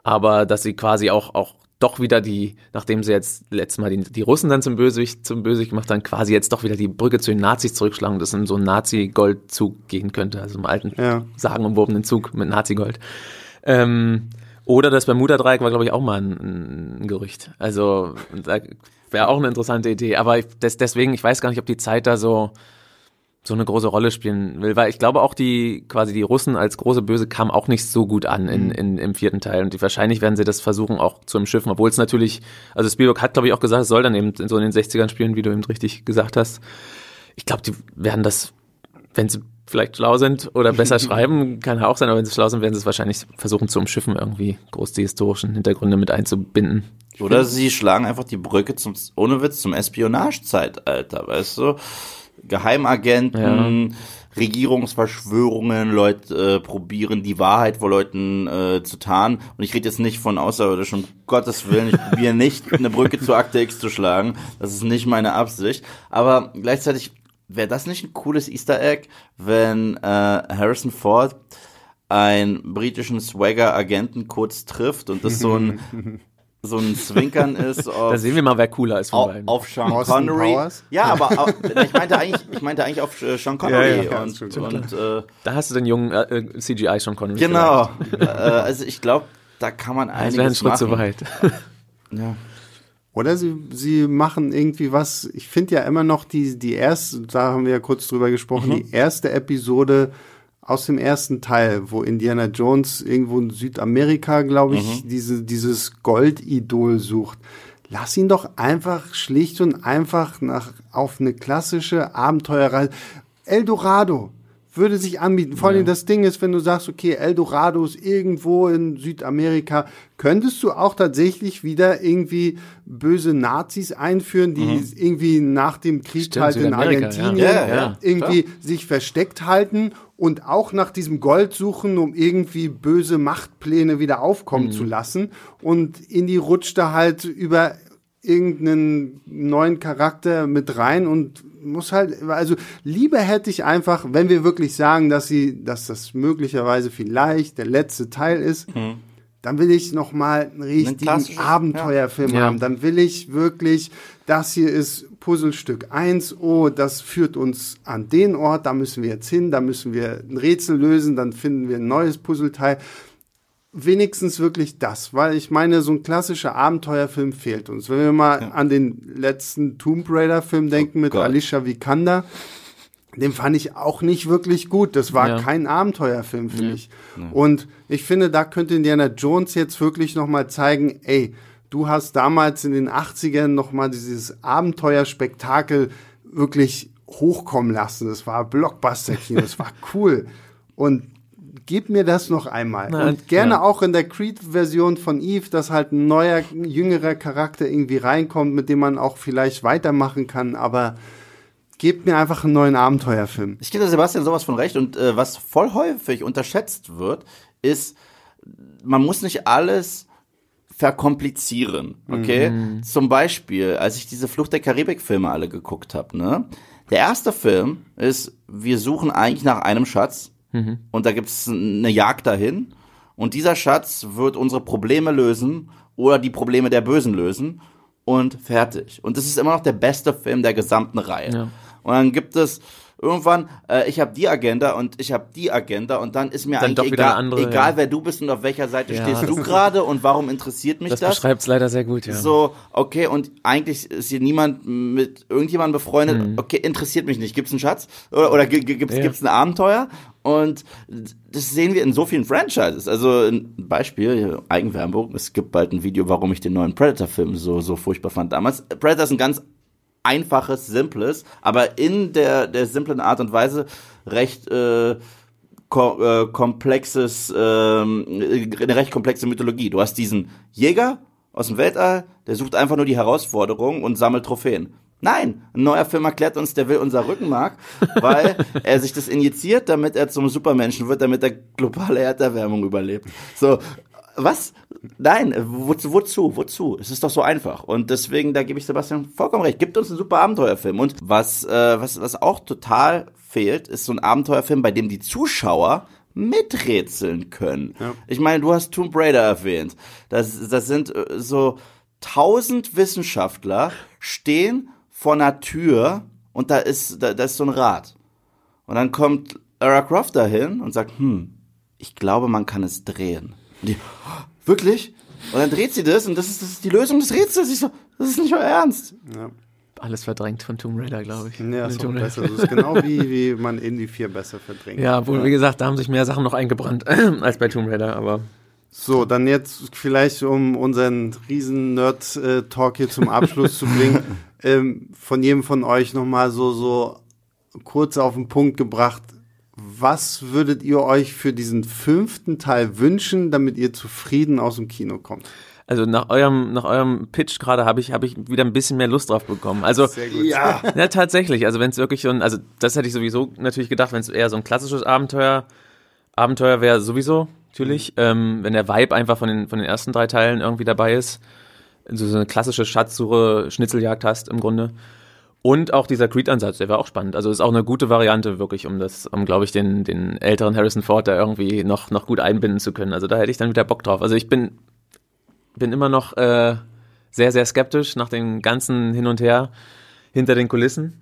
aber dass sie quasi auch auch doch wieder die, nachdem sie jetzt letztes Mal die, die Russen dann zum Bösewicht, zum Bösewicht gemacht haben, quasi jetzt doch wieder die Brücke zu den Nazis zurückschlagen, dass in so einen Nazi-Goldzug gehen könnte, also im alten, Ja. sagenumwobenen Zug mit Nazi-Gold. Ähm, oder das Bermuda-Dreieck war, glaube ich, auch mal ein, ein Gerücht. Also wäre auch eine interessante Idee. Aber ich, des, deswegen, ich weiß gar nicht, ob die Zeit da so so eine große Rolle spielen will, weil ich glaube auch die quasi die Russen als große Böse kamen auch nicht so gut an in, in, im vierten Teil und die, wahrscheinlich werden sie das versuchen auch zu umschiffen, obwohl es natürlich, also Spielberg hat glaube ich auch gesagt, es soll dann eben in so in den 60ern spielen, wie du eben richtig gesagt hast. Ich glaube, die werden das, wenn sie vielleicht schlau sind oder besser schreiben, kann ja auch sein, aber wenn sie schlau sind, werden sie es wahrscheinlich versuchen zu umschiffen, irgendwie groß die historischen Hintergründe mit einzubinden. Oder sie schlagen einfach die Brücke zum, ohne Witz, zum Espionagezeitalter, weißt du? Geheimagenten, Regierungsverschwörungen, Leute äh, probieren die Wahrheit vor Leuten äh, zu tarnen. Und ich rede jetzt nicht von Außerirdischen, um Gottes Willen, ich probiere nicht eine Brücke zu Akte X zu schlagen. Das ist nicht meine Absicht. Aber gleichzeitig wäre das nicht ein cooles Easter Egg, wenn äh, Harrison Ford einen britischen Swagger-Agenten kurz trifft und das so ein so ein Zwinkern ist Da auf, sehen wir mal, wer cooler ist von auf, beiden. auf Sean Austin Connery. Powers? Ja, aber au- ich meinte eigentlich, ich meinte eigentlich auf äh, Sean Connery Ja, ja, und, stimmt, und äh, da hast du den jungen äh, äh, CGI schon Connery. genau. äh, also ich glaube, da kann man vielleicht. Das wäre ein einiges Schritt machen. zu weit. Ja. Oder sie, sie machen irgendwie was, ich finde ja immer noch die, die erste, da haben wir ja kurz drüber gesprochen, Mhm. die erste Episode aus dem ersten Teil, wo Indiana Jones irgendwo in Südamerika, glaube ich, Mhm. diese, dieses Goldidol sucht. Lass ihn doch einfach schlicht und einfach nach, auf eine klassische Abenteuerreise. Eldorado. würde sich anbieten. Vor allem das Ding ist, wenn du sagst, okay, Eldorado ist irgendwo in Südamerika, könntest du auch tatsächlich wieder irgendwie böse Nazis einführen, die irgendwie nach dem Krieg Stimmt, halt in Argentinien ja. Ja, ja, irgendwie sich versteckt halten und auch nach diesem Gold suchen, um irgendwie böse Machtpläne wieder aufkommen zu lassen. Und Indy rutscht da halt über irgendeinen neuen Charakter mit rein und muss halt, also lieber hätte ich einfach, wenn wir wirklich sagen, dass sie, dass das möglicherweise vielleicht der letzte Teil ist, dann will ich noch mal einen richtigen Abenteuerfilm Ja. haben. Dann will ich wirklich, das hier ist Puzzlestück eins. oh, das führt uns an den Ort, da müssen wir jetzt hin, da müssen wir ein Rätsel lösen, dann finden wir ein neues Puzzleteil. Wenigstens wirklich das, weil ich meine, so ein klassischer Abenteuerfilm fehlt uns. Wenn wir mal an den letzten Tomb Raider Film denken mit Gott. Alicia Vikander, den fand ich auch nicht wirklich gut. Das war Ja. kein Abenteuerfilm für mich. Und ich finde, da könnte Indiana Jones jetzt wirklich noch mal zeigen, ey, du hast damals in den 80ern noch mal dieses Abenteuerspektakel wirklich hochkommen lassen. Das war Blockbuster-Kino, das war cool. Und gib mir das noch einmal. Na, und gerne ja. auch in der Creed-Version von Eve, dass halt ein neuer, jüngerer Charakter irgendwie reinkommt, mit dem man auch vielleicht weitermachen kann, aber gebt mir einfach einen neuen Abenteuerfilm. Ich gebe Sebastian sowas von recht und äh, was voll häufig unterschätzt wird, ist, man muss nicht alles verkomplizieren, okay? Zum Beispiel, als ich diese Flucht der Karibik-Filme alle geguckt habe, ne? Der erste Film ist, wir suchen eigentlich nach einem Schatz und da gibt's eine Jagd dahin und dieser Schatz wird unsere Probleme lösen oder die Probleme der Bösen lösen und fertig. Und das ist immer noch der beste Film der gesamten Reihe. Ja. Und dann gibt es irgendwann, äh, ich habe die Agenda und ich habe die Agenda und dann ist mir Dann eigentlich egal, andere, egal ja. wer du bist und auf welcher Seite Ja, stehst du gerade und warum interessiert mich Das, das? beschreibt es leider sehr gut, ja. So, okay, und eigentlich ist hier niemand mit irgendjemandem befreundet. Mhm. Okay, interessiert mich nicht. Gibt's einen Schatz? Oder, oder gi- gi- gibt's, Ja. gibt's ein Abenteuer? Und das sehen wir in so vielen Franchises. Also ein Beispiel, Eigenwerbung. Es gibt bald ein Video, warum ich den neuen Predator-Film so, so furchtbar fand damals. Predator ist ein ganz einfaches, simples, aber in der, der simplen Art und Weise recht äh, ko äh, komplexes, ähm, eine recht komplexe Mythologie. Du hast diesen Jäger aus dem Weltall, der sucht einfach nur die Herausforderung und sammelt Trophäen. Nein, ein neuer Film erklärt uns, der will unser Rückenmark, weil er sich das injiziert, damit er zum Supermenschen wird, damit er globale Erderwärmung überlebt. So, was? Nein, wozu, wozu, wozu? Es ist doch so einfach. Und deswegen, da gebe ich Sebastian vollkommen recht. Gibt uns einen super Abenteuerfilm. Und was, äh, was, was auch total fehlt, ist so ein Abenteuerfilm, bei dem die Zuschauer miträtseln können. Ich meine, du hast Tomb Raider erwähnt. Das, das sind äh, so tausend Wissenschaftler stehen vor einer Tür und da ist, da, da ist so ein Rad. Und dann kommt Lara Croft dahin und sagt, hm, ich glaube, man kann es drehen. Und die, wirklich? Und dann dreht sie das und das ist, das ist die Lösung des Rätsels. Ich so, das ist nicht euer Ernst. Alles verdrängt von Tomb Raider, glaube ich. Ja, ist Tomb besser. Das ist genau wie, wie man Indie 4 besser verdrängt. Ja, obwohl, wie gesagt, da haben sich mehr Sachen noch eingebrannt als bei Tomb Raider, aber So, dann jetzt vielleicht, um unseren riesen Nerd-Talk hier zum Abschluss zu bringen, ähm, von jedem von euch nochmal so, so kurz auf den Punkt gebracht. Was würdet ihr euch für diesen fünften Teil wünschen, damit ihr zufrieden aus dem Kino kommt? also nach eurem, nach eurem Pitch gerade habe ich, habe ich wieder ein bisschen mehr Lust drauf bekommen. Also, Sehr gut. Ja. ja, tatsächlich. Also, wenn es wirklich so ein, also, das hätte ich sowieso natürlich gedacht, wenn es eher so ein klassisches Abenteuer, Abenteuer wäre sowieso, natürlich. Ähm, wenn der Vibe einfach von den, von den ersten drei Teilen irgendwie dabei ist. Also so eine klassische Schatzsuche, Schnitzeljagd hast im Grunde. Und auch dieser Creed-Ansatz, der war auch spannend. Also ist auch eine gute Variante wirklich, um das, um glaube ich den den älteren Harrison Ford da irgendwie noch noch gut einbinden zu können. Also da hätte ich dann wieder Bock drauf. Also ich bin bin immer noch äh, sehr sehr skeptisch nach dem ganzen Hin und Her hinter den Kulissen.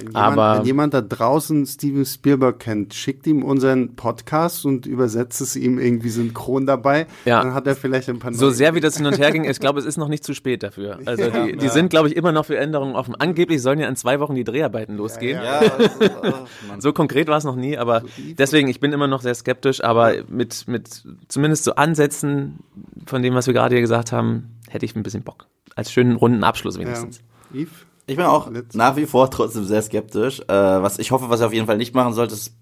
Wenn jemand, Aber- wenn jemand da draußen Steven Spielberg kennt, schickt ihm unseren Podcast und übersetzt es ihm irgendwie synchron dabei. Ja. Dann hat er vielleicht ein paar So neue- sehr wie das hin und her ging, ich glaube, es ist noch nicht zu spät dafür. Also die, die sind, glaube ich, immer noch für Änderungen offen. Angeblich sollen ja in zwei Wochen die Dreharbeiten losgehen. Ja, also, oh. So konkret war es noch nie, aber deswegen, ich bin immer noch sehr skeptisch, aber mit, mit zumindest so Ansätzen von dem, was wir gerade hier gesagt haben, hätte ich ein bisschen Bock. Als schönen runden Abschluss ja. wenigstens. Yves? Ich bin auch nach wie vor trotzdem sehr skeptisch. Äh, was ich hoffe, was er auf jeden Fall nicht machen sollte, ist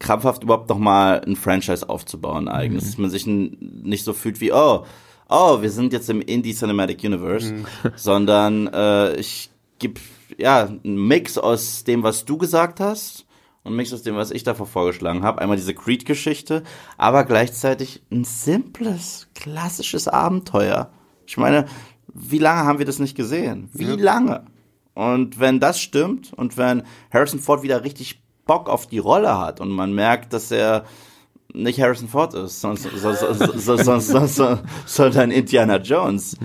krampfhaft überhaupt noch mal ein Franchise aufzubauen eigenes, mhm. dass man sich nicht so fühlt wie oh oh wir sind jetzt im Indie Cinematic Universe, mhm. sondern äh, ich gebe ja einen Mix aus dem, was du gesagt hast und Mix aus dem, was ich davor vorgeschlagen habe. Einmal diese Creed-Geschichte, aber gleichzeitig ein simples, klassisches Abenteuer. Ich meine, wie lange haben wir das nicht gesehen? Wie ja. lange? Und wenn das stimmt und wenn Harrison Ford wieder richtig Bock auf die Rolle hat und man merkt, dass er nicht Harrison Ford ist, sonst, sonst, sonst, sonst, sondern Indiana Jones,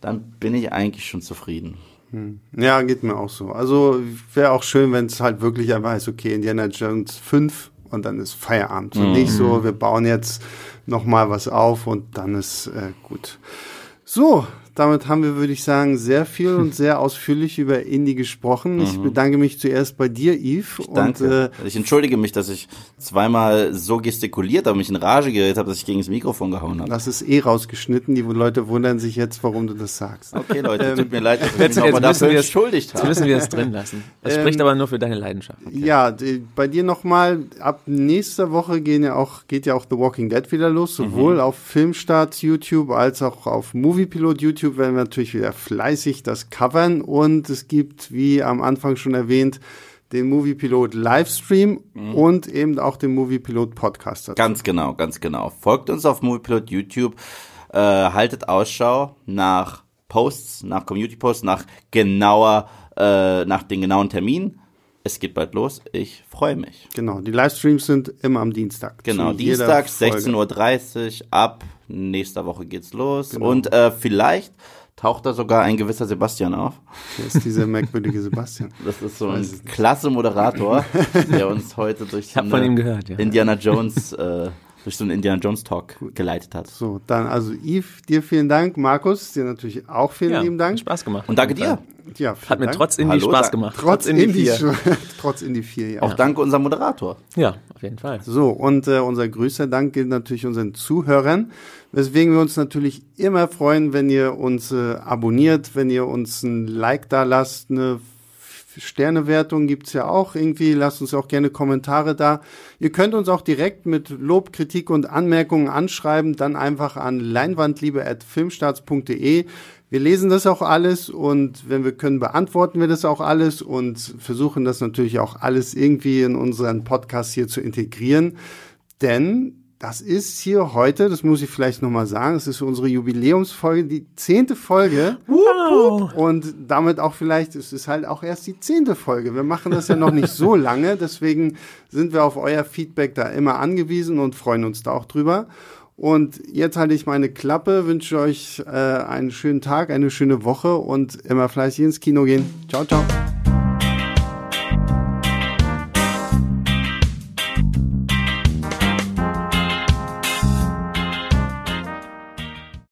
dann bin ich eigentlich schon zufrieden. Hm. Ja, geht mir auch so. Also wäre auch schön, wenn es halt wirklich einfach ist, okay, Indiana Jones 5 und dann ist Feierabend. Und mhm. nicht so, wir bauen jetzt noch mal was auf und dann ist äh, gut. So, damit haben wir, würde ich sagen, sehr viel und sehr ausführlich über Indie gesprochen. Mhm. Ich bedanke mich zuerst bei dir, Yves. Ich danke. Und, äh, ich entschuldige mich, dass ich zweimal so gestikuliert habe, mich in Rage geredet habe, dass ich gegen das Mikrofon gehauen habe. Das ist eh rausgeschnitten. Die Leute wundern sich jetzt, warum du das sagst. Okay, Leute, ähm, tut mir leid, dass ich mich nochmal dafür entschuldigt habe. Jetzt müssen wir es drin lassen. Das ähm, spricht aber nur für deine Leidenschaft. Okay. Ja, bei dir nochmal, ab nächster Woche gehen ja auch, geht ja auch The Walking Dead wieder los, sowohl mhm. auf Filmstarts YouTube als auch auf Moviepilot YouTube YouTube werden wir natürlich wieder fleißig das covern und es gibt, wie am Anfang schon erwähnt, den Moviepilot Livestream mhm. und eben auch den Moviepilot Podcast. Dazu. Ganz genau, ganz genau. Folgt uns auf Moviepilot YouTube, äh, haltet Ausschau nach Posts, nach Community Posts, nach genauer, äh, nach den genauen Terminen. Es geht bald los. Ich freue mich. Genau, die Livestreams sind immer am Dienstag. Genau, Dienstag 16.30 Uhr ab nächster Woche geht's los. Genau. Und äh, vielleicht taucht da sogar ein gewisser Sebastian auf. Wer ist dieser merkwürdige Sebastian? Das ist so ein klasse Moderator, der uns heute durch so gehört, ja. Indiana Jones äh, durch so einen Indiana Jones Talk geleitet hat. So, dann also Yves, dir vielen Dank. Markus, dir natürlich auch vielen ja, lieben Dank. Hat Spaß gemacht. Und danke dir. Ja, hat mir Dank. trotz Indie Hallo, Spaß gemacht. Trotz, trotz Indie 4. trotz Indie 4, ja. Auch danke unserem Moderator. Ja, auf jeden Fall. So, und äh, unser größter Dank gilt natürlich unseren Zuhörern, weswegen wir uns natürlich immer freuen, wenn ihr uns äh, abonniert, wenn ihr uns ein Like da lasst, eine Sternewertung gibt's ja auch irgendwie. Lasst uns auch gerne Kommentare da. Ihr könnt uns auch direkt mit Lob, Kritik und Anmerkungen anschreiben. Dann einfach an leinwandliebe.filmstarts.de. Wir lesen das auch alles und wenn wir können, beantworten wir das auch alles und versuchen das natürlich auch alles irgendwie in unseren Podcast hier zu integrieren. Denn das ist hier heute, das muss ich vielleicht nochmal sagen, es ist unsere Jubiläumsfolge, die zehnte Folge. Wow. Und damit auch vielleicht, es ist halt auch erst die zehnte Folge. Wir machen das ja noch nicht so lange, deswegen sind wir auf euer Feedback da immer angewiesen und freuen uns da auch drüber. Und jetzt halte ich meine Klappe, wünsche euch äh, einen schönen Tag, eine schöne Woche und immer fleißig ins Kino gehen. Ciao, ciao.